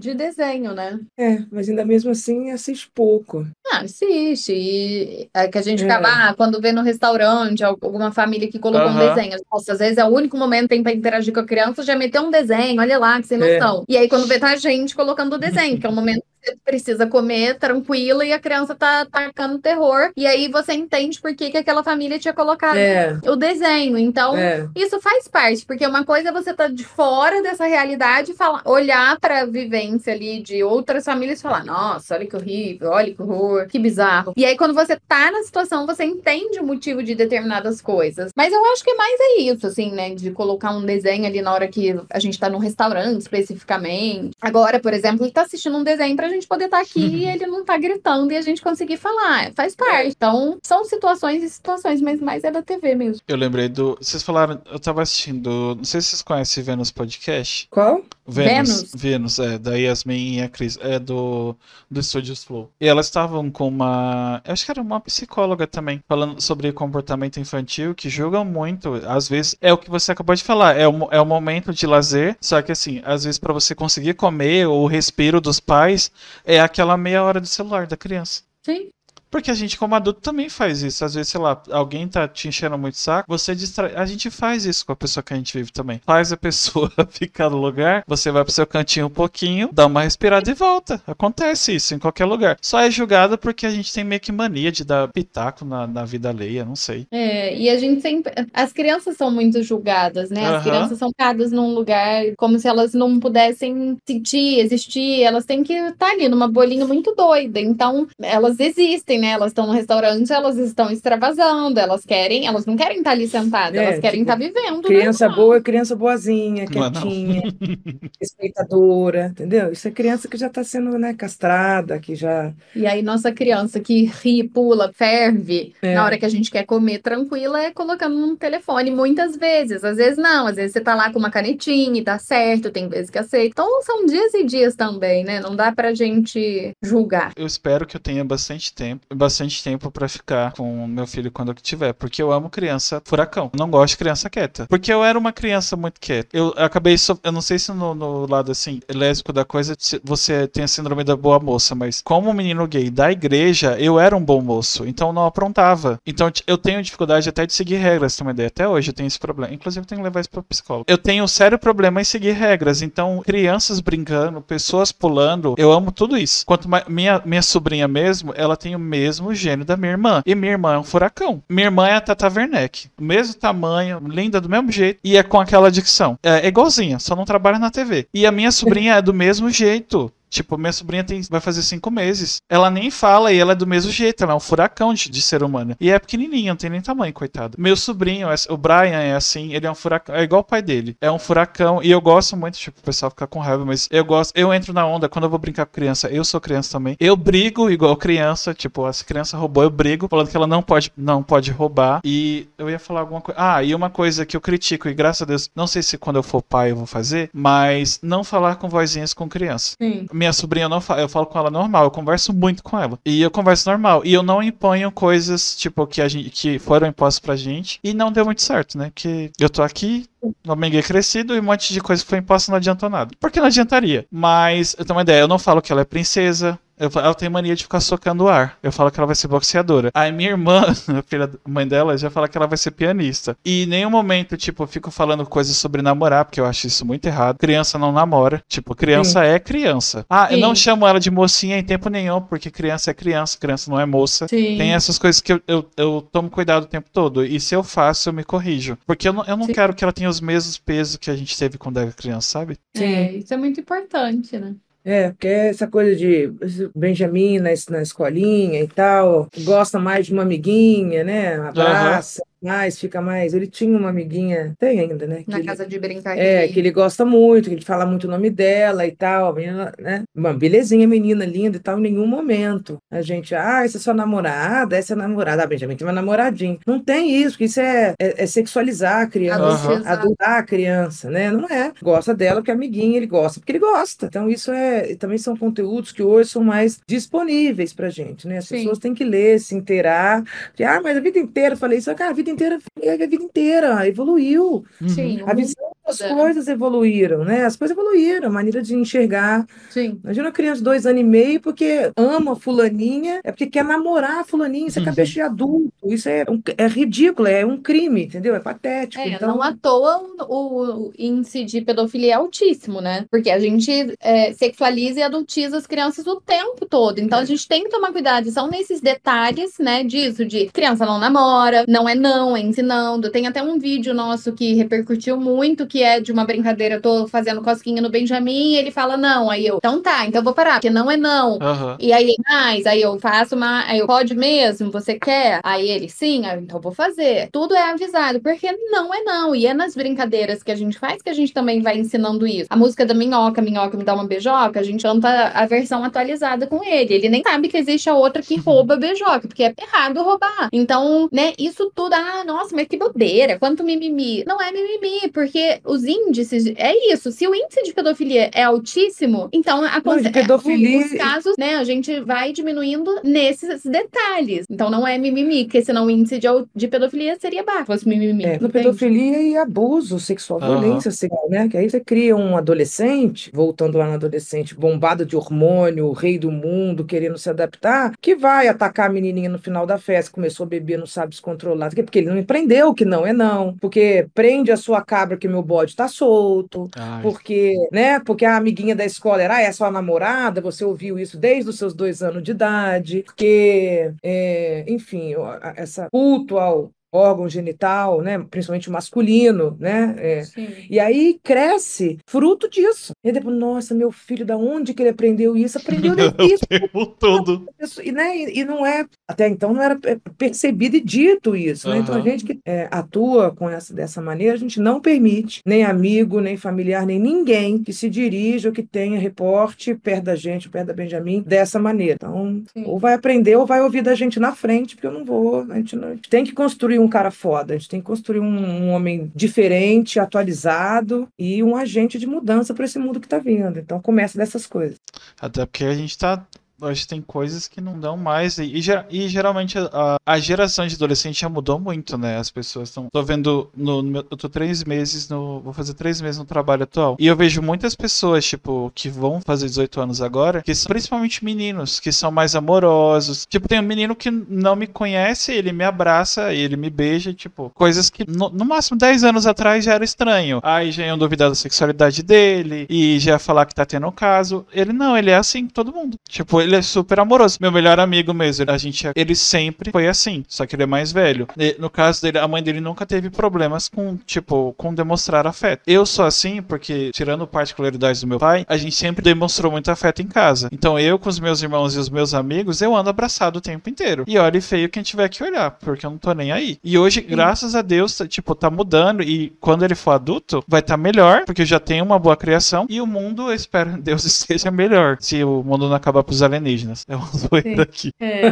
Speaker 2: de desenho, né?
Speaker 3: É, mas ainda mesmo assim assiste pouco.
Speaker 2: Ah, assiste. E é que a gente é. acaba, ah, quando vê no restaurante, alguma família que colocou uhum. um desenho. Nossa, às vezes é o único momento que tem pra interagir com a criança, já meteu um desenho, olha lá, que sem é. noção. É. E aí, quando vê, tá a gente colocando o desenho, que é o momento você precisa comer tranquila e a criança tá atacando terror. E aí você entende por que, que aquela família tinha colocado é. o desenho. Então, é. isso faz parte, porque uma coisa é você tá de fora dessa realidade e falar, olhar pra vivência ali de outras famílias e falar: nossa, olha que horrível, olha que horror, que bizarro. E aí, quando você tá na situação, você entende o motivo de determinadas coisas. Mas eu acho que mais é isso, assim, né? De colocar um desenho ali na hora que a gente tá num restaurante especificamente. Agora, por exemplo, ele tá assistindo um desenho pra gente poder estar tá aqui e ele não tá gritando e a gente conseguir falar. Faz parte. Então, são situações e situações, mas mais é da TV mesmo.
Speaker 1: Eu lembrei do. Vocês falaram, eu tava assistindo. Não sei se vocês conhecem Vênus Podcast.
Speaker 3: Qual?
Speaker 1: Vênus. Vênus, é, da Yasmin e a Cris. É do, do Studios Flow. E elas estavam com uma. Eu acho que era uma psicóloga também, falando sobre comportamento infantil, que julgam muito. Às vezes, é o que você acabou de falar, é o, é o momento de lazer, só que assim, às vezes, para você conseguir comer, o respiro dos pais é aquela meia hora do celular da criança.
Speaker 2: Sim.
Speaker 1: Porque a gente, como adulto, também faz isso. Às vezes, sei lá, alguém tá te enchendo muito saco, você distrai. A gente faz isso com a pessoa que a gente vive também. Faz a pessoa ficar no lugar, você vai pro seu cantinho um pouquinho, dá uma respirada e volta. Acontece isso em qualquer lugar. Só é julgado porque a gente tem meio que mania de dar pitaco na, na vida alheia, não sei.
Speaker 2: É, e a gente sempre. As crianças são muito julgadas, né? As uhum. crianças são colocadas num lugar como se elas não pudessem sentir, existir. Elas têm que estar tá ali numa bolinha muito doida. Então, elas existem né? Elas estão no restaurante, elas estão extravasando, elas querem, elas não querem estar ali sentadas, é, elas querem tipo, estar vivendo.
Speaker 3: Criança né? boa é criança boazinha, quietinha, respeitadora, entendeu? Isso é criança que já está sendo né, castrada, que já.
Speaker 2: E aí, nossa criança que ri, pula, ferve, é. na hora que a gente quer comer tranquila, é colocando no telefone, muitas vezes. Às vezes não, às vezes você tá lá com uma canetinha e tá certo, tem vezes que aceita. Então são dias e dias também, né? Não dá pra gente julgar.
Speaker 1: Eu espero que eu tenha bastante tempo bastante tempo para ficar com meu filho quando eu tiver, porque eu amo criança furacão. Não gosto de criança quieta. Porque eu era uma criança muito quieta. Eu acabei, so... eu não sei se no, no, lado assim, lésbico da coisa, você tem a síndrome da boa moça, mas como menino gay da igreja, eu era um bom moço, então não aprontava. Então eu tenho dificuldade até de seguir regras, uma ideia. Até hoje eu tenho esse problema. Inclusive eu tenho que levar isso pra psicólogo. Eu tenho um sério problema em seguir regras, então crianças brincando, pessoas pulando, eu amo tudo isso. Quanto mais, minha, minha sobrinha mesmo, ela tem o medo mesmo gênio da minha irmã. E minha irmã é um furacão. Minha irmã é a Tata Werneck. Mesmo tamanho, linda do mesmo jeito. E é com aquela dicção. É, é igualzinha, só não trabalha na TV. E a minha sobrinha é do mesmo jeito. Tipo, minha sobrinha tem, vai fazer cinco meses. Ela nem fala e ela é do mesmo jeito. Ela é um furacão de, de ser humano. E é pequenininha, não tem nem tamanho, coitado. Meu sobrinho, o Brian, é assim. Ele é um furacão. É igual o pai dele. É um furacão. E eu gosto muito, tipo, o pessoal ficar com raiva, mas eu gosto. Eu entro na onda quando eu vou brincar com criança. Eu sou criança também. Eu brigo igual criança. Tipo, se criança roubou, eu brigo, falando que ela não pode, não pode roubar. E eu ia falar alguma coisa. Ah, e uma coisa que eu critico, e graças a Deus, não sei se quando eu for pai eu vou fazer, mas não falar com vozinhas com criança.
Speaker 2: Sim
Speaker 1: minha sobrinha não fala, eu falo com ela normal, eu converso muito com ela. E eu converso normal. E eu não imponho coisas, tipo, que, a gente, que foram impostas pra gente. E não deu muito certo, né? Que eu tô aqui, homem gay crescido e um monte de coisa que foi imposta não adiantou nada. Porque não adiantaria. Mas eu tenho uma ideia, eu não falo que ela é princesa, eu, ela tem mania de ficar socando o ar. Eu falo que ela vai ser boxeadora. Aí minha irmã, a filha, mãe dela, já fala que ela vai ser pianista. E em nenhum momento, tipo, eu fico falando coisas sobre namorar, porque eu acho isso muito errado. Criança não namora. Tipo, criança Sim. é criança. Ah, Sim. eu não chamo ela de mocinha em tempo nenhum, porque criança é criança, criança não é moça.
Speaker 2: Sim.
Speaker 1: Tem essas coisas que eu, eu, eu, tomo cuidado o tempo todo. E se eu faço, eu me corrijo. Porque eu não, eu não quero que ela tenha os mesmos pesos que a gente teve quando era criança, sabe?
Speaker 2: Sim. É, isso é muito importante, né?
Speaker 3: É, porque é essa coisa de Benjamin na, na escolinha e tal, gosta mais de uma amiguinha, né? Abraça. Uhum. mais, fica mais. Ele tinha uma amiguinha, tem ainda, né?
Speaker 2: Na
Speaker 3: ele,
Speaker 2: casa de brincar.
Speaker 3: é, que ele gosta muito, que ele fala muito o nome dela e tal, a menina, né? Uma belezinha, menina linda e tal, em nenhum momento. A gente, ah, essa é sua namorada, essa é a namorada. Ah, Benjamin tem uma namoradinha. Não tem isso, que isso é, é, é sexualizar a criança,
Speaker 2: Adultizar.
Speaker 3: adultar a criança, né? Não é. Gosta dela porque é amiguinha, ele gosta porque ele gosta. Então, isso é. Também são conteúdos que hoje são mais disponíveis pra gente, né? As
Speaker 2: Sim.
Speaker 3: pessoas têm que ler, se inteirar. Que, ah, mas a vida inteira eu falei isso. Cara, a vida inteira, é a vida inteira, evoluiu.
Speaker 2: Sim, o
Speaker 3: A visão das coisas evoluíram, né? As coisas evoluíram, a maneira de enxergar.
Speaker 2: Sim.
Speaker 3: Imagina uma criança de dois anos e meio porque ama fulaninha, é porque quer namorar a fulaninha, isso é cabeça de adulto, isso é, um- é ridículo, é um crime, entendeu? É patético.
Speaker 2: É,
Speaker 3: Então,
Speaker 2: não à toa o, o índice de pedofilia é altíssimo, né? Porque a gente é, sexualiza e adultiza as crianças o tempo todo. Então a gente tem que tomar cuidado. São nesses detalhes, né, disso, de criança não namora, não é não, é ensinando. Tem até um vídeo nosso que repercutiu muito, que é de uma brincadeira, eu tô fazendo cosquinha no Benjamin, e ele fala não. Aí eu, então tá, então eu vou parar, porque não é não.
Speaker 1: Aham.
Speaker 2: E aí, mais, aí eu faço uma. Aí eu, pode mesmo? Você quer? Aí ele, sim, aí, então vou fazer. Tudo é avisado, porque não é não. E é nas brincadeiras que a gente faz que a gente também vai ensinando isso. A música da Minhoca, Minhoca me dá uma beijoca, a gente canta a versão atualizada com ele. Ele nem sabe que existe a outra que rouba beijoca, porque é errado roubar. Então, né, isso tudo, ah, nossa, mas que bobeira, quanto mimimi. Não é mimimi, porque os índices, é isso. Se o índice de pedofilia é altíssimo, então a
Speaker 3: Não, de
Speaker 2: conse-
Speaker 3: pedofilia-
Speaker 2: os casos, né, a gente vai diminuindo nesses detalhes. Então não é mimimi, porque senão o índice de, de pedofilia seria baixo, se fosse mimimi.
Speaker 3: é, pedofilia e abuso sexual,
Speaker 1: Aham.
Speaker 3: violência sexual, né? Que aí você cria um adolescente, voltando lá no adolescente, bombado de hormônio, o rei do mundo, querendo se adaptar, que vai atacar a menininha no final da festa, começou a beber, não sabe se controlar, porque ele não empreendeu que não é não, porque prende a sua cabra que meu bode tá solto,
Speaker 1: Ai.
Speaker 3: porque, né? Porque a amiguinha da escola era, ah, é sua namorada, você ouviu isso desde os seus dois anos de idade, porque, é, enfim, essa culto ao órgão genital, né? Principalmente o masculino, né? é, e aí cresce fruto disso. E depois, nossa, meu filho, da onde que ele aprendeu isso? Aprendeu isso.
Speaker 1: O tempo todo.
Speaker 3: E, né, e, não é, até então não era é, percebido e dito isso, né? Então a gente que é, atua com essa, dessa maneira, a gente não permite nem amigo, nem familiar, nem ninguém que se dirija ou que tenha reporte perto da gente, perto da Benjamin, dessa maneira. Então,
Speaker 2: Sim.
Speaker 3: ou vai aprender ou vai ouvir da gente na frente, porque eu não vou, a gente, não, a gente tem que construir um cara foda, a gente tem que construir um, um homem diferente, atualizado e um agente de mudança para esse mundo que está vindo. Então começa dessas coisas.
Speaker 1: Até porque a gente tá. Hoje tem coisas que não dão mais. E, e, e geralmente a, a geração de adolescente já mudou muito, né? As pessoas estão. Tô vendo. No, no eu tô três meses no. Vou fazer três meses no trabalho atual. E eu vejo muitas pessoas, tipo, que vão fazer 18 anos agora, que são principalmente meninos, que são mais amorosos. Tipo, tem um menino que não me conhece, ele me abraça, ele me beija, tipo, coisas que no, no máximo 10 anos atrás já era estranho. Aí já iam duvidar da sexualidade dele, e já ia falar que tá tendo um caso. Ele não, ele é assim todo mundo. Tipo, ele é super amoroso. Meu melhor amigo mesmo, a gente, ele sempre foi assim, só que ele é mais velho. E, no caso dele, a mãe dele nunca teve problemas com, tipo, com demonstrar afeto. Eu sou assim porque, tirando particularidades do meu pai, a gente sempre demonstrou muito afeto em casa. Então eu com os meus irmãos e os meus amigos, eu ando abraçado o tempo inteiro. E olhe feio quem tiver que olhar, porque eu não tô nem aí. E hoje, graças a Deus, tá, tipo, tá mudando e quando ele for adulto, vai estar melhor, porque eu já tenho uma boa criação e o mundo, eu espero Deus esteja melhor, se o mundo não acabar pros alienígenas. É uma zoeira aqui.
Speaker 2: É.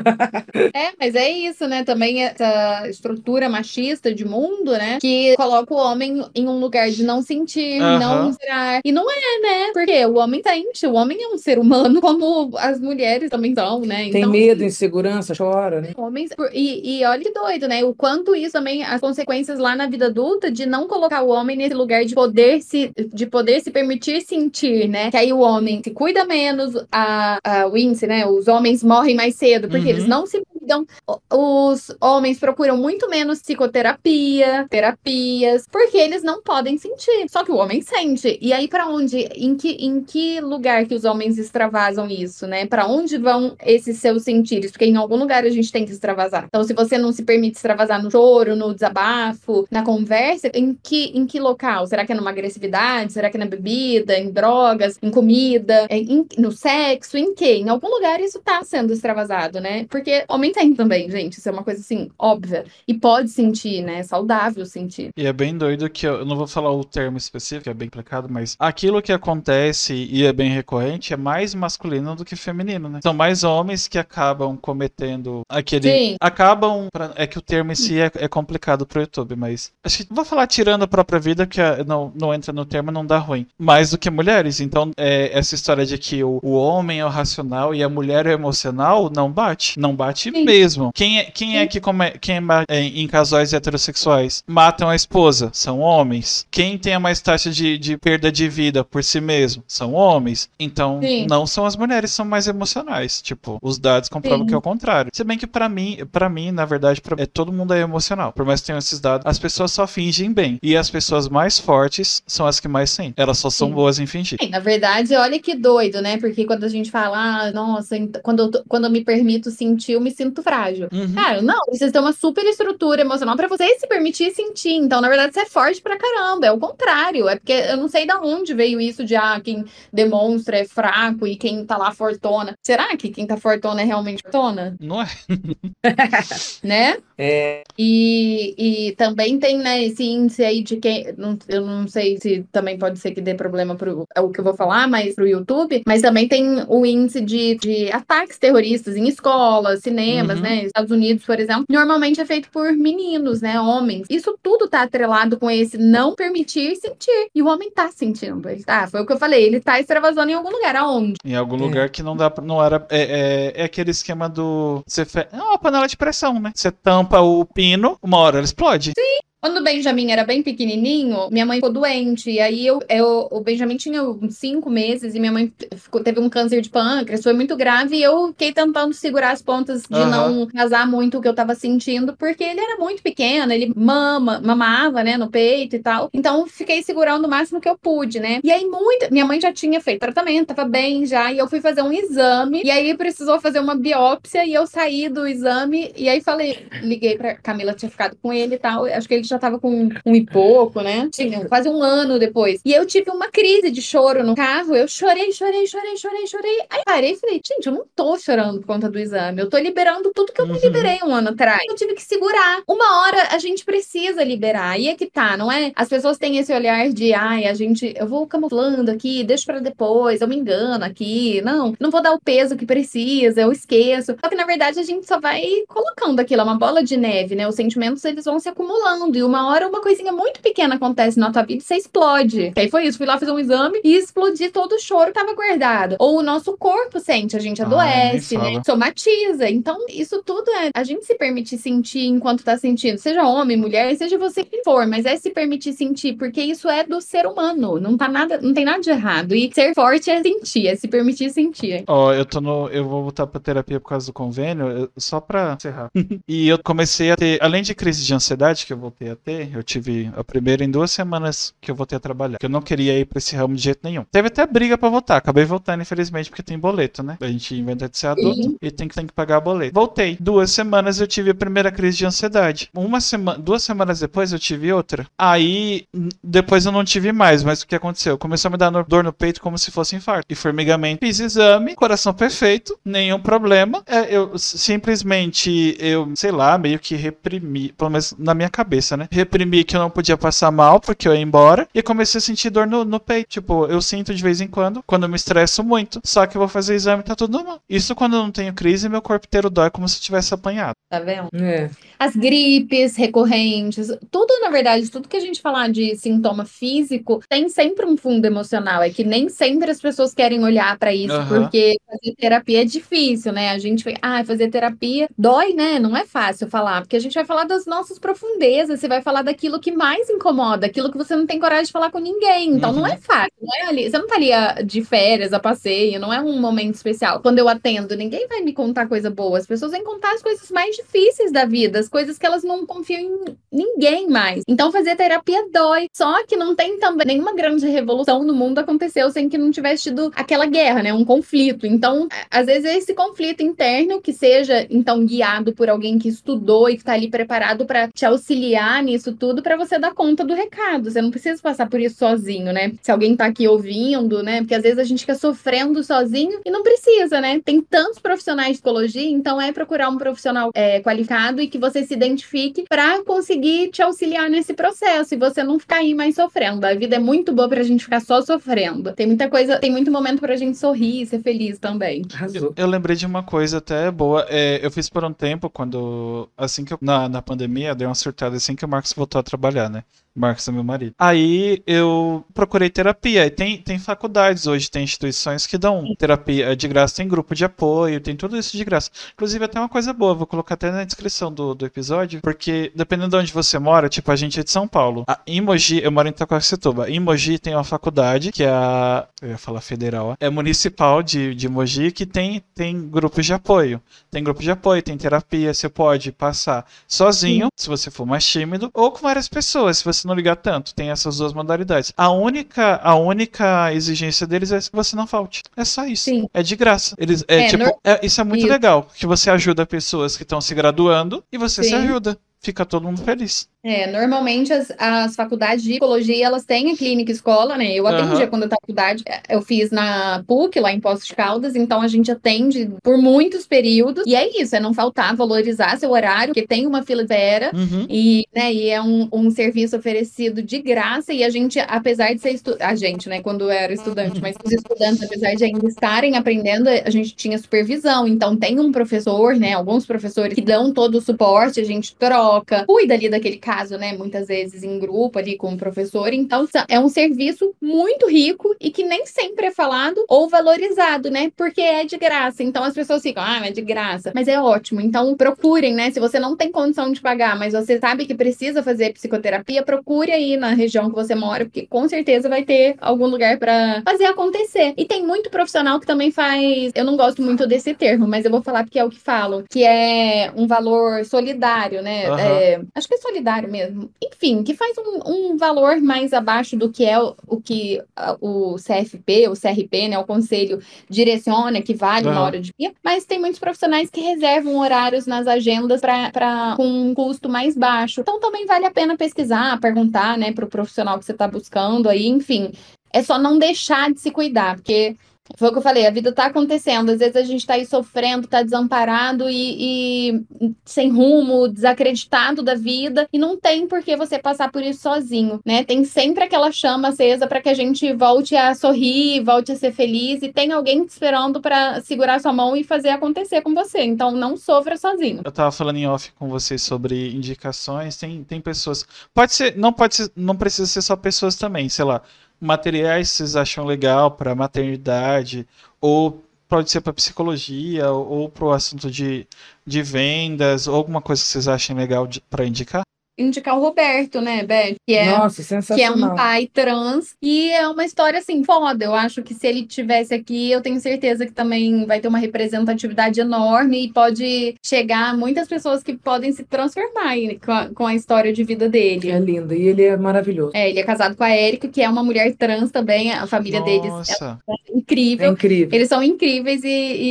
Speaker 2: É, mas é isso, né? Também essa estrutura machista de mundo, né? Que coloca o homem em um lugar de não sentir, não gerar. E não é, né? Porque o homem sente, o homem é um ser humano, como as mulheres também são, né?
Speaker 3: Tem
Speaker 2: Então,
Speaker 3: medo, insegurança, chora, né?
Speaker 2: Homens, e, e olha que doido, né? O quanto isso também, as consequências lá na vida adulta de não colocar o homem nesse lugar de poder se, de poder se permitir sentir, né? Que aí o homem se cuida menos, a, a, o índice, né? Os homens morrem mais cedo porque
Speaker 1: Uhum.
Speaker 2: eles não se cuidam. O- Os homens procuram muito menos psicoterapia, terapias, porque eles não podem sentir. Só que o homem sente. E aí, pra onde? Em que, em que lugar que os homens extravasam isso, né? Pra onde vão esses seus sentires? Porque em algum lugar a gente tem que extravasar. Então, se você não se permite extravasar no choro, no desabafo, na conversa, em que, em que local? Será que é numa agressividade? Será que é na bebida, em drogas, em comida, em- no sexo? Em quê? Em algum lugar isso tá sendo extravasado, né? Porque homem tem também, gente. Isso é uma coisa assim, óbvia. E pode sentir, né? É saudável sentir.
Speaker 1: E é bem doido que eu, eu não vou falar o termo específico, é bem complicado, mas aquilo que acontece e é bem recorrente é mais masculino do que feminino, né? São mais homens que acabam cometendo aquele.
Speaker 2: Sim.
Speaker 1: Acabam. pra- É que o termo em si é, é complicado pro YouTube, mas. Acho que vou falar tirando a própria vida, que é- não, não entra no termo, não dá ruim. Mais do que mulheres. Então, é, essa história de que o, o homem é o racional e a mulher é o emocional não bate. Não bate
Speaker 2: Sim.
Speaker 1: Mesmo. Quem é, quem é que come, quem é é, em casais heterossexuais matam a esposa? São homens. Quem tem a mais taxa de, de perda de vida por si mesmo? São homens. Então,
Speaker 2: Sim.
Speaker 1: não são as mulheres, são mais emocionais. Tipo, os dados comprovam
Speaker 2: Sim.
Speaker 1: que é o contrário. Se bem que pra mim, para mim, na verdade, pra- é todo mundo é emocional. Por mais que tenham esses dados, as pessoas só fingem bem. E as pessoas mais fortes são as que mais sentem. Elas só são
Speaker 2: Sim.
Speaker 1: boas em fingir.
Speaker 2: Na verdade, olha que doido, né? Porque quando a gente fala, ah, nossa, quando eu, quando eu me permito sentir, eu me sinto frágil.
Speaker 1: Uhum.
Speaker 2: Cara, não, vocês têm uma super estrutura emocional pra você se permitir sentir. Então, na verdade, você é forte pra caramba. É o contrário. É porque eu não sei da onde veio isso de, ah, quem demonstra é fraco e quem tá lá fortona. Será que quem tá fortona é realmente fortona?
Speaker 1: Não é?
Speaker 2: Né?
Speaker 3: É,
Speaker 2: E, e também tem, né, esse índice aí de quem. não- eu não sei se também pode ser que dê problema pro. É o que eu vou falar, mas pro YouTube. Mas também tem o índice de, de ataques terroristas em escolas, cinemas,
Speaker 1: Uhum.
Speaker 2: Né? Estados Unidos, por exemplo, normalmente é feito por meninos, né? Homens. Isso tudo tá atrelado com esse não permitir sentir. E o homem tá sentindo. Ele tá, foi o que eu falei, ele tá extravasando em algum lugar. Aonde?
Speaker 1: Em algum
Speaker 3: É.
Speaker 1: lugar que não dá pra, não era é, é, é aquele esquema do você fe... é uma panela de pressão, né? Você tampa o pino, uma hora ela explode.
Speaker 2: Quando o Benjamin era bem pequenininho, minha mãe ficou doente. E aí eu, eu- o Benjamin tinha uns cinco meses e minha mãe ficou- teve um câncer de pâncreas, foi muito grave. E eu fiquei tentando segurar as pontas de
Speaker 1: Aham.
Speaker 2: não casar muito o que eu tava sentindo, porque ele era muito pequeno, ele mama, mamava, né, no peito e tal. Então fiquei segurando o máximo que eu pude, né? E aí muita. Minha mãe já tinha feito tratamento, tava bem já. E eu fui fazer um exame. E aí precisou fazer uma biópsia. E eu saí do exame. E aí falei, liguei pra Camila, tinha ficado com ele e tal. Acho que ele já tava com um e pouco, né? Tinha quase um ano depois. E eu tive uma crise de choro no carro. Eu chorei, chorei, chorei, chorei, chorei. Aí parei e falei, gente, eu não tô chorando por conta do exame. Eu tô liberando tudo que eu não
Speaker 1: Uhum.
Speaker 2: liberei um ano atrás. Eu tive que segurar. Uma hora a gente precisa liberar. E é que tá, não é? As pessoas têm esse olhar de, ai, a gente, eu vou camuflando aqui, deixo pra depois, eu me engano aqui. Não, não vou dar o peso que precisa, eu esqueço. Só que na verdade a gente só vai colocando aquilo, é uma bola de neve, né? Os sentimentos eles vão se acumulando e uma hora uma coisinha muito pequena acontece na tua vida e você explode. E aí foi isso, fui lá fazer um exame e explodi todo o choro que tava guardado. Ou o nosso corpo sente, a gente
Speaker 1: Ah,
Speaker 2: adoece, né? Somatiza. Então, isso tudo é a gente se permitir sentir enquanto tá sentindo, seja homem, mulher, seja você quem for, mas é se permitir sentir, porque isso é do ser humano, não tá nada, não tem nada de errado. E ser forte é sentir, é se permitir sentir.
Speaker 1: Ó, eu tô no. Eu vou voltar pra terapia por causa do convênio, eu- só pra encerrar. e eu comecei a ter, além de crise de ansiedade que eu voltei a ter, eu tive a primeira em duas semanas que eu voltei a trabalhar. Que eu não queria ir pra esse ramo de jeito nenhum. Teve até briga pra voltar. Acabei voltando, infelizmente, porque tem boleto, né? A gente inventa de ser adulto e tem que, tem que pagar boleto. Voltei. Duas semanas eu tive a primeira crise de ansiedade. Uma semana, duas semanas depois eu tive outra. Aí, depois eu não tive mais, mas o que aconteceu? Começou a me dar dor no peito como se fosse infarto. E formigamento. Fiz exame, coração perfeito, nenhum problema. É, eu simplesmente, eu, sei lá, meio que reprimi, pelo menos na minha cabeça, né? Reprimi que eu não podia passar mal, porque eu ia embora. E comecei a sentir dor no, no peito. Tipo, eu sinto de vez em quando, quando eu me estresso muito. Só que eu vou fazer exame e tá tudo normal. Isso quando eu não tenho crise, meu corpo inteiro dói como se tivesse apanhado.
Speaker 2: Tá vendo?
Speaker 3: é.
Speaker 2: As gripes recorrentes, tudo, na verdade, tudo que a gente falar de sintoma físico tem sempre um fundo emocional. É que nem sempre as pessoas querem olhar pra isso,
Speaker 1: Aham.
Speaker 2: porque fazer terapia é difícil, né? A gente, ah, fazer terapia dói, né? Não é fácil falar, porque a gente vai falar das nossas profundezas, você vai falar daquilo que mais incomoda, aquilo que você não tem coragem de falar com ninguém. Então não
Speaker 1: Uhum.
Speaker 2: é fácil, não é ali, você não tá ali ah, de férias, a passeio, não é um momento especial. Quando eu atendo, ninguém vai me contar coisa boa, as pessoas vêm contar as coisas mais difíceis da vida, as coisas que elas não confiam em ninguém mais. Então fazer terapia dói. Só que não tem também nenhuma grande revolução no mundo aconteceu sem que não tivesse tido aquela guerra, né? Um conflito. Então, às vezes é esse conflito interno que seja então guiado por alguém que estudou e que tá ali preparado para te auxiliar auxiliar nisso tudo para você dar conta do recado. Você não precisa passar por isso sozinho, né? Se alguém tá aqui ouvindo, né? Porque às vezes a gente fica sofrendo sozinho e não precisa, né? Tem tantos profissionais de psicologia, então é procurar um profissional é, qualificado e que você se identifique para conseguir te auxiliar nesse processo e você não ficar aí mais sofrendo. A vida é muito boa pra gente ficar só sofrendo. Tem muita coisa, tem muito momento pra gente sorrir e ser feliz também.
Speaker 1: Eu, eu lembrei de uma coisa até boa. É, eu fiz por um tempo, quando. Assim que eu, na, na pandemia, deu uma surtada assim que Marcos voltou a trabalhar, né? Marcos é meu marido. Aí eu procurei terapia. E tem, tem faculdades hoje, tem instituições que dão terapia de graça, tem grupo de apoio, tem tudo isso de graça. Inclusive, até uma coisa boa, vou colocar até na descrição do, do episódio, porque dependendo de onde você mora, tipo, a gente é de São Paulo. A, em Mogi, eu moro em Itacoaxetuba. Em Mogi tem uma faculdade, que é a. Eu ia falar federal, é municipal de, de Mogi, que tem, tem grupos de apoio. Tem grupo de apoio, tem terapia, você pode passar sozinho, Sim. se você for mais tímido, ou com várias pessoas, se você não ligar tanto. Tem essas duas modalidades. A única, a única exigência deles é que você não falte. É só isso. Sim. É de graça. Eles, é, é tipo, no... é, isso é muito isso. legal. Que você ajuda pessoas que estão se graduando e você Sim. se ajuda. Fica todo mundo feliz.
Speaker 2: É, normalmente as, as faculdades de psicologia, elas têm a clínica escola, né? Eu atendia uhum. quando eu estava na faculdade, eu fiz na PUC, lá em Poços de Caldas, então a gente atende por muitos períodos, e é isso, é não faltar, valorizar seu horário, porque tem uma fila de espera, uhum. e, né, e é um, um serviço oferecido de graça, e a gente, apesar de ser estudante, a gente, né, quando eu era estudante, mas os estudantes, apesar de ainda estarem aprendendo, a gente tinha supervisão, então tem um professor, né, alguns professores que dão todo o suporte, a gente troca, cuida ali daquele caso, né? Muitas vezes em grupo ali com o professor. Então, é um serviço muito rico e que nem sempre é falado ou valorizado, né? Porque é de graça. Então as pessoas ficam, ah, é de graça. Mas é ótimo. Então procurem, né? Se você não tem condição de pagar, mas você sabe que precisa fazer psicoterapia, procure aí na região que você mora, porque com certeza vai ter algum lugar para fazer acontecer. E tem muito profissional que também faz. Eu não gosto muito desse termo, mas eu vou falar porque é o que falo, que é um valor solidário, né? Uhum. É, acho que é solidário mesmo. Enfim, que faz um, um valor mais abaixo do que é o, o que o CFP, o CRP, né, o conselho direciona, que vale uhum. uma hora de dia, mas tem muitos profissionais que reservam horários nas agendas para com um custo mais baixo. Então também vale a pena pesquisar, perguntar, né, para o profissional que você está buscando aí, enfim. É só não deixar de se cuidar, porque foi o que eu falei, a vida tá acontecendo. Às vezes a gente tá aí sofrendo, tá desamparado e, e, sem rumo, desacreditado da vida, e não tem por que você passar por isso sozinho, né? Tem sempre aquela chama acesa para que a gente volte a sorrir, volte a ser feliz, e tem alguém te esperando para segurar sua mão e fazer acontecer com você. Então não sofra sozinho.
Speaker 1: Eu tava falando em off com vocês sobre indicações, tem, tem pessoas. Pode ser, não pode ser, não precisa ser só pessoas também, sei lá materiais vocês acham legal para maternidade ou pode ser para psicologia ou, ou para o assunto de, de vendas ou alguma coisa que vocês achem legal para indicar?
Speaker 2: Indicar o Roberto, né, Beth? Que é,
Speaker 3: Nossa,
Speaker 2: que é um pai trans. E é uma história, assim, foda. Eu acho que se ele tivesse aqui, eu tenho certeza que também vai ter uma representatividade enorme e pode chegar a muitas pessoas que podem se transformar com a, com a história de vida dele.
Speaker 3: É lindo. E ele é maravilhoso.
Speaker 2: É, ele é casado com a Érica, que é uma mulher trans também. A família Nossa. deles é incrível.
Speaker 3: É incrível.
Speaker 2: Eles são incríveis e,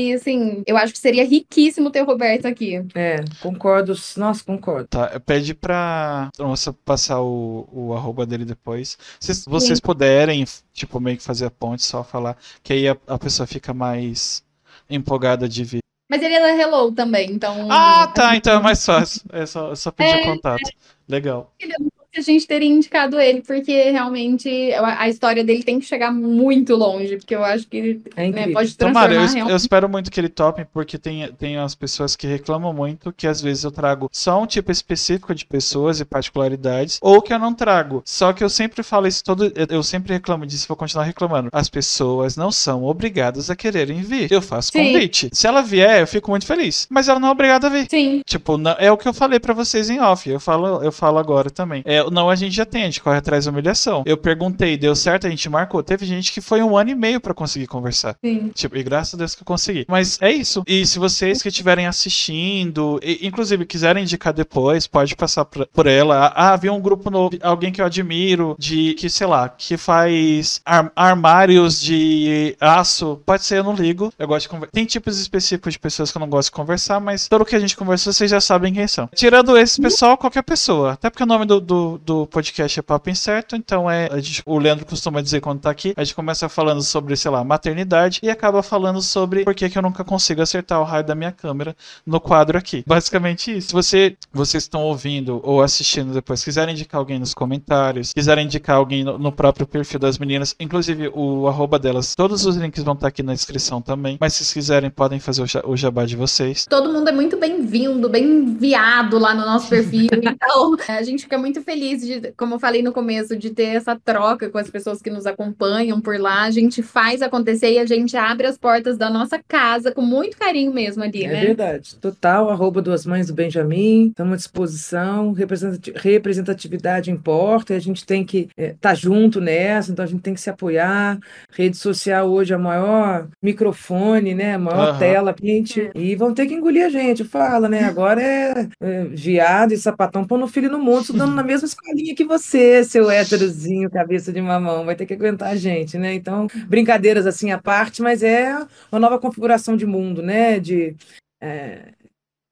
Speaker 2: e, assim, eu acho que seria riquíssimo ter o Roberto aqui.
Speaker 3: É, concordo. Nossa, concordo.
Speaker 1: Tá, pede pra nossa, passar o, o arroba dele depois. Se vocês Sim. puderem, tipo, meio que fazer a ponte, só falar, que aí a, a pessoa fica mais empolgada de ver.
Speaker 2: Mas ele é da Hello também, então.
Speaker 1: Ah, tá, então é mais fácil. É só, só pedir é, contato. É. Legal.
Speaker 2: Ele é a gente teria indicado ele, porque realmente a história dele tem que chegar muito longe, porque eu acho que é né, pode transformar. Tomara,
Speaker 1: eu, realmente... eu, espero muito que ele tope, porque tem, tem as pessoas que reclamam muito que às vezes eu trago só um tipo específico de pessoas e particularidades, ou que eu não trago. Só que eu sempre falo isso todo, eu sempre reclamo disso, vou continuar reclamando. As pessoas não são obrigadas a quererem vir. Eu faço Sim. convite. Se ela vier, eu fico muito feliz. Mas ela não é obrigada a vir.
Speaker 2: Sim.
Speaker 1: Tipo, não, é o que eu falei para vocês em off. Eu falo, eu falo agora também. É, não a gente já tem, a gente corre atrás da humilhação. Eu perguntei, deu certo, a gente marcou. Teve gente que foi um ano e meio para conseguir conversar.
Speaker 2: Sim.
Speaker 1: Tipo, e graças a Deus que eu consegui. Mas é isso. E se vocês que estiverem assistindo, e, inclusive quiserem indicar depois, pode passar por, por ela. Ah, havia um grupo novo, alguém que eu admiro, de que, sei lá, que faz ar, armários de aço. Pode ser, eu não ligo. Eu gosto de conversar. Tem tipos específicos de pessoas que eu não gosto de conversar, mas pelo que a gente conversou, vocês já sabem quem são. Tirando esse pessoal, qualquer pessoa. Até porque o nome do, do, do podcast é Papo Incerto, então é. Gente, o Leandro costuma dizer quando tá aqui, a gente começa falando sobre, sei lá, maternidade e acaba falando sobre por que, que eu nunca consigo acertar o raio da minha câmera no quadro aqui. Basicamente isso. Se você, vocês estão ouvindo ou assistindo depois, quiserem indicar alguém nos comentários, quiserem indicar alguém no, no próprio perfil das meninas, inclusive o arroba delas, todos os links vão estar aqui na descrição também. Mas se vocês quiserem, podem fazer o, o jabá de vocês.
Speaker 2: Todo mundo é muito bem-vindo, bem enviado lá no nosso perfil. então, a gente fica muito feliz de, como eu falei no começo, de ter essa troca com as pessoas que nos acompanham por lá. A gente faz acontecer e a gente abre as portas da nossa casa com muito carinho mesmo ali,
Speaker 3: É
Speaker 2: né?
Speaker 3: verdade. Total, arroba duas mães do Benjamin. Estamos à disposição. Representati- Representatividade importa. e A gente tem que estar junto nessa, então a gente tem que se apoiar. Rede social hoje é a maior microfone, né? A maior
Speaker 1: Aham.
Speaker 3: tela. Gente, e vão ter que engolir a gente. Fala, né? Agora é, é viado e sapatão pondo filho no mundo, estudando na mesma escolinha que você, seu héterozinho, cabeça de mamão. Vai ter que aguentar a gente, né? Então, brincadeiras assim à parte, mas é uma nova configuração de mundo, né? De é,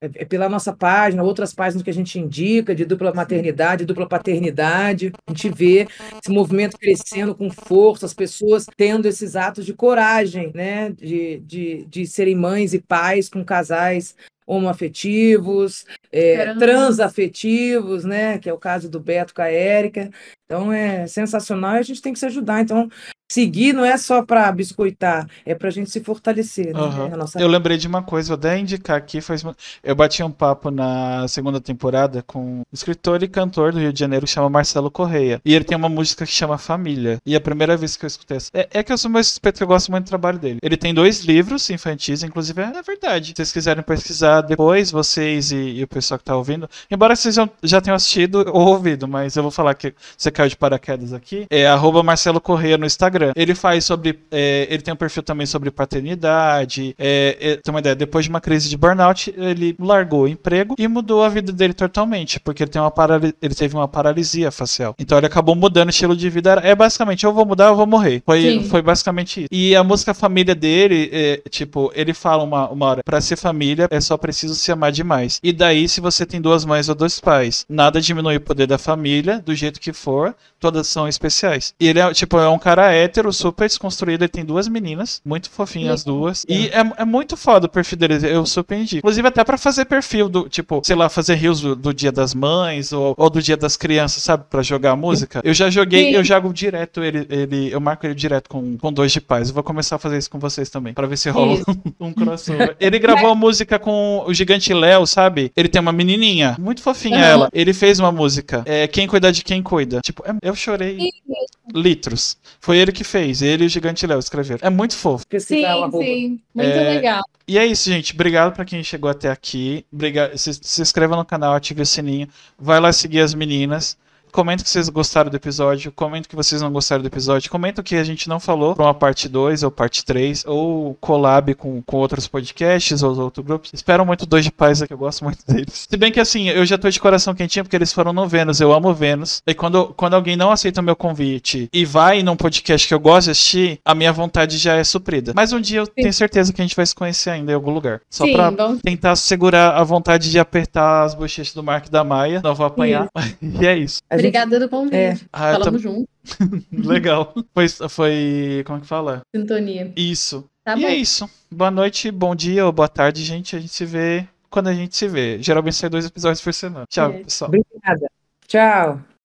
Speaker 3: é- é pela nossa página, outras páginas que a gente indica, de dupla maternidade, dupla paternidade. A gente vê esse movimento crescendo com força, as pessoas tendo esses atos de coragem, né? De, de, de serem mães e pais com casais homoafetivos, é, transafetivos, né? Que é o caso do Beto com a Érica. Então é sensacional e a gente tem que se ajudar. Então, seguir não é só para biscoitar, é para a gente se fortalecer, né?
Speaker 1: Aham.
Speaker 3: A nossa
Speaker 1: Eu lembrei de uma coisa, vou até indicar aqui. Faz... Eu bati um papo na segunda temporada com um escritor e cantor do Rio de Janeiro que chama Marcelo Correia. E ele tem uma música que chama Família. E a primeira vez que eu escutei essa. É, é que eu sou mais suspeito que eu gosto muito do trabalho dele. Ele tem dois livros infantis, inclusive é, é verdade. Se vocês quiserem pesquisar depois, vocês e, e o pessoal que tá ouvindo. Embora vocês já, já tenham assistido ou ouvido, mas eu vou falar que você caiu de paraquedas aqui. É arroba Marcelo Correia no Instagram. Ele faz sobre. é, ele tem um perfil também sobre paternidade. É, é, tem uma ideia, depois de uma crise de burnout, ele largou o emprego e mudou a vida dele totalmente. Porque ele, tem uma ele teve uma paralisia facial. Então ele acabou mudando o estilo de vida. É basicamente, eu vou mudar, eu vou morrer. Foi,
Speaker 2: Sim.
Speaker 1: foi basicamente isso. E a música Família dele, é, tipo, ele fala uma, uma hora: pra ser família é só preciso se amar demais. E daí, se você tem duas mães ou dois pais, nada diminui o poder da família, do jeito que for, todas são especiais. E ele é, tipo, é um cara hétero, super desconstruído. Ele tem duas meninas, muito fofinhas as duas. E é, é muito foda o perfil dele, eu surpreendi. Inclusive, até pra fazer perfil do, tipo, sei lá, fazer rios do, do Dia das Mães ou, ou do Dia das Crianças, sabe? Pra jogar música. Eu já joguei,
Speaker 2: Sim.
Speaker 1: eu jogo direto ele, ele eu marco ele direto com, com dois de paz. Eu vou começar a fazer isso com vocês também, pra ver se rola
Speaker 2: Isso.
Speaker 1: um crossover. Ele gravou a música com o gigante Léo, sabe? Ele tem uma menininha, muito fofinha
Speaker 2: Aham.
Speaker 1: ela. Ele fez uma música, é, Quem Cuida de Quem Cuida. Tipo, é- eu chorei litros. Foi ele que fez, ele e o gigante Léo escreveram. É muito fofo.
Speaker 3: o
Speaker 2: Sim, sim. Muito
Speaker 1: É,
Speaker 2: legal.
Speaker 1: E é isso, gente. Obrigado pra quem chegou até aqui. Obrigado. Se, se inscreva no canal, ative o sininho. Vai lá seguir as meninas. Comenta que vocês gostaram do episódio. Comenta que vocês não gostaram do episódio. Comenta o que a gente não falou pra uma parte 2 ou parte 3. Ou collab com, com outros podcasts ou outros grupos. Espero muito dois de paz aqui. Eu gosto muito deles. Se bem que assim, eu já tô de coração quentinho porque eles foram no Vênus. Eu amo Vênus. E quando, quando alguém não aceita o meu convite e vai num podcast que eu gosto de assistir, a minha vontade já é suprida. Mas um dia eu tenho certeza que a gente vai se conhecer ainda em algum lugar. Só
Speaker 2: Sim,
Speaker 1: pra
Speaker 2: vamos.
Speaker 1: tentar segurar a vontade de apertar as bochechas do Mark da Maia. Não vou apanhar. e é isso.
Speaker 3: A gente-
Speaker 2: Obrigada do convite.
Speaker 3: É.
Speaker 1: Ah,
Speaker 2: Falamos junto.
Speaker 1: tam- Legal. Foi, foi. Como que fala?
Speaker 2: Sintonia.
Speaker 1: Isso.
Speaker 2: Tá
Speaker 1: e
Speaker 2: bom.
Speaker 1: é isso. Boa noite, bom dia ou boa tarde, gente. A gente se vê quando a gente se vê. Geralmente sai dois episódios por semana. Tchau,
Speaker 2: É.
Speaker 1: pessoal.
Speaker 3: Obrigada. Tchau.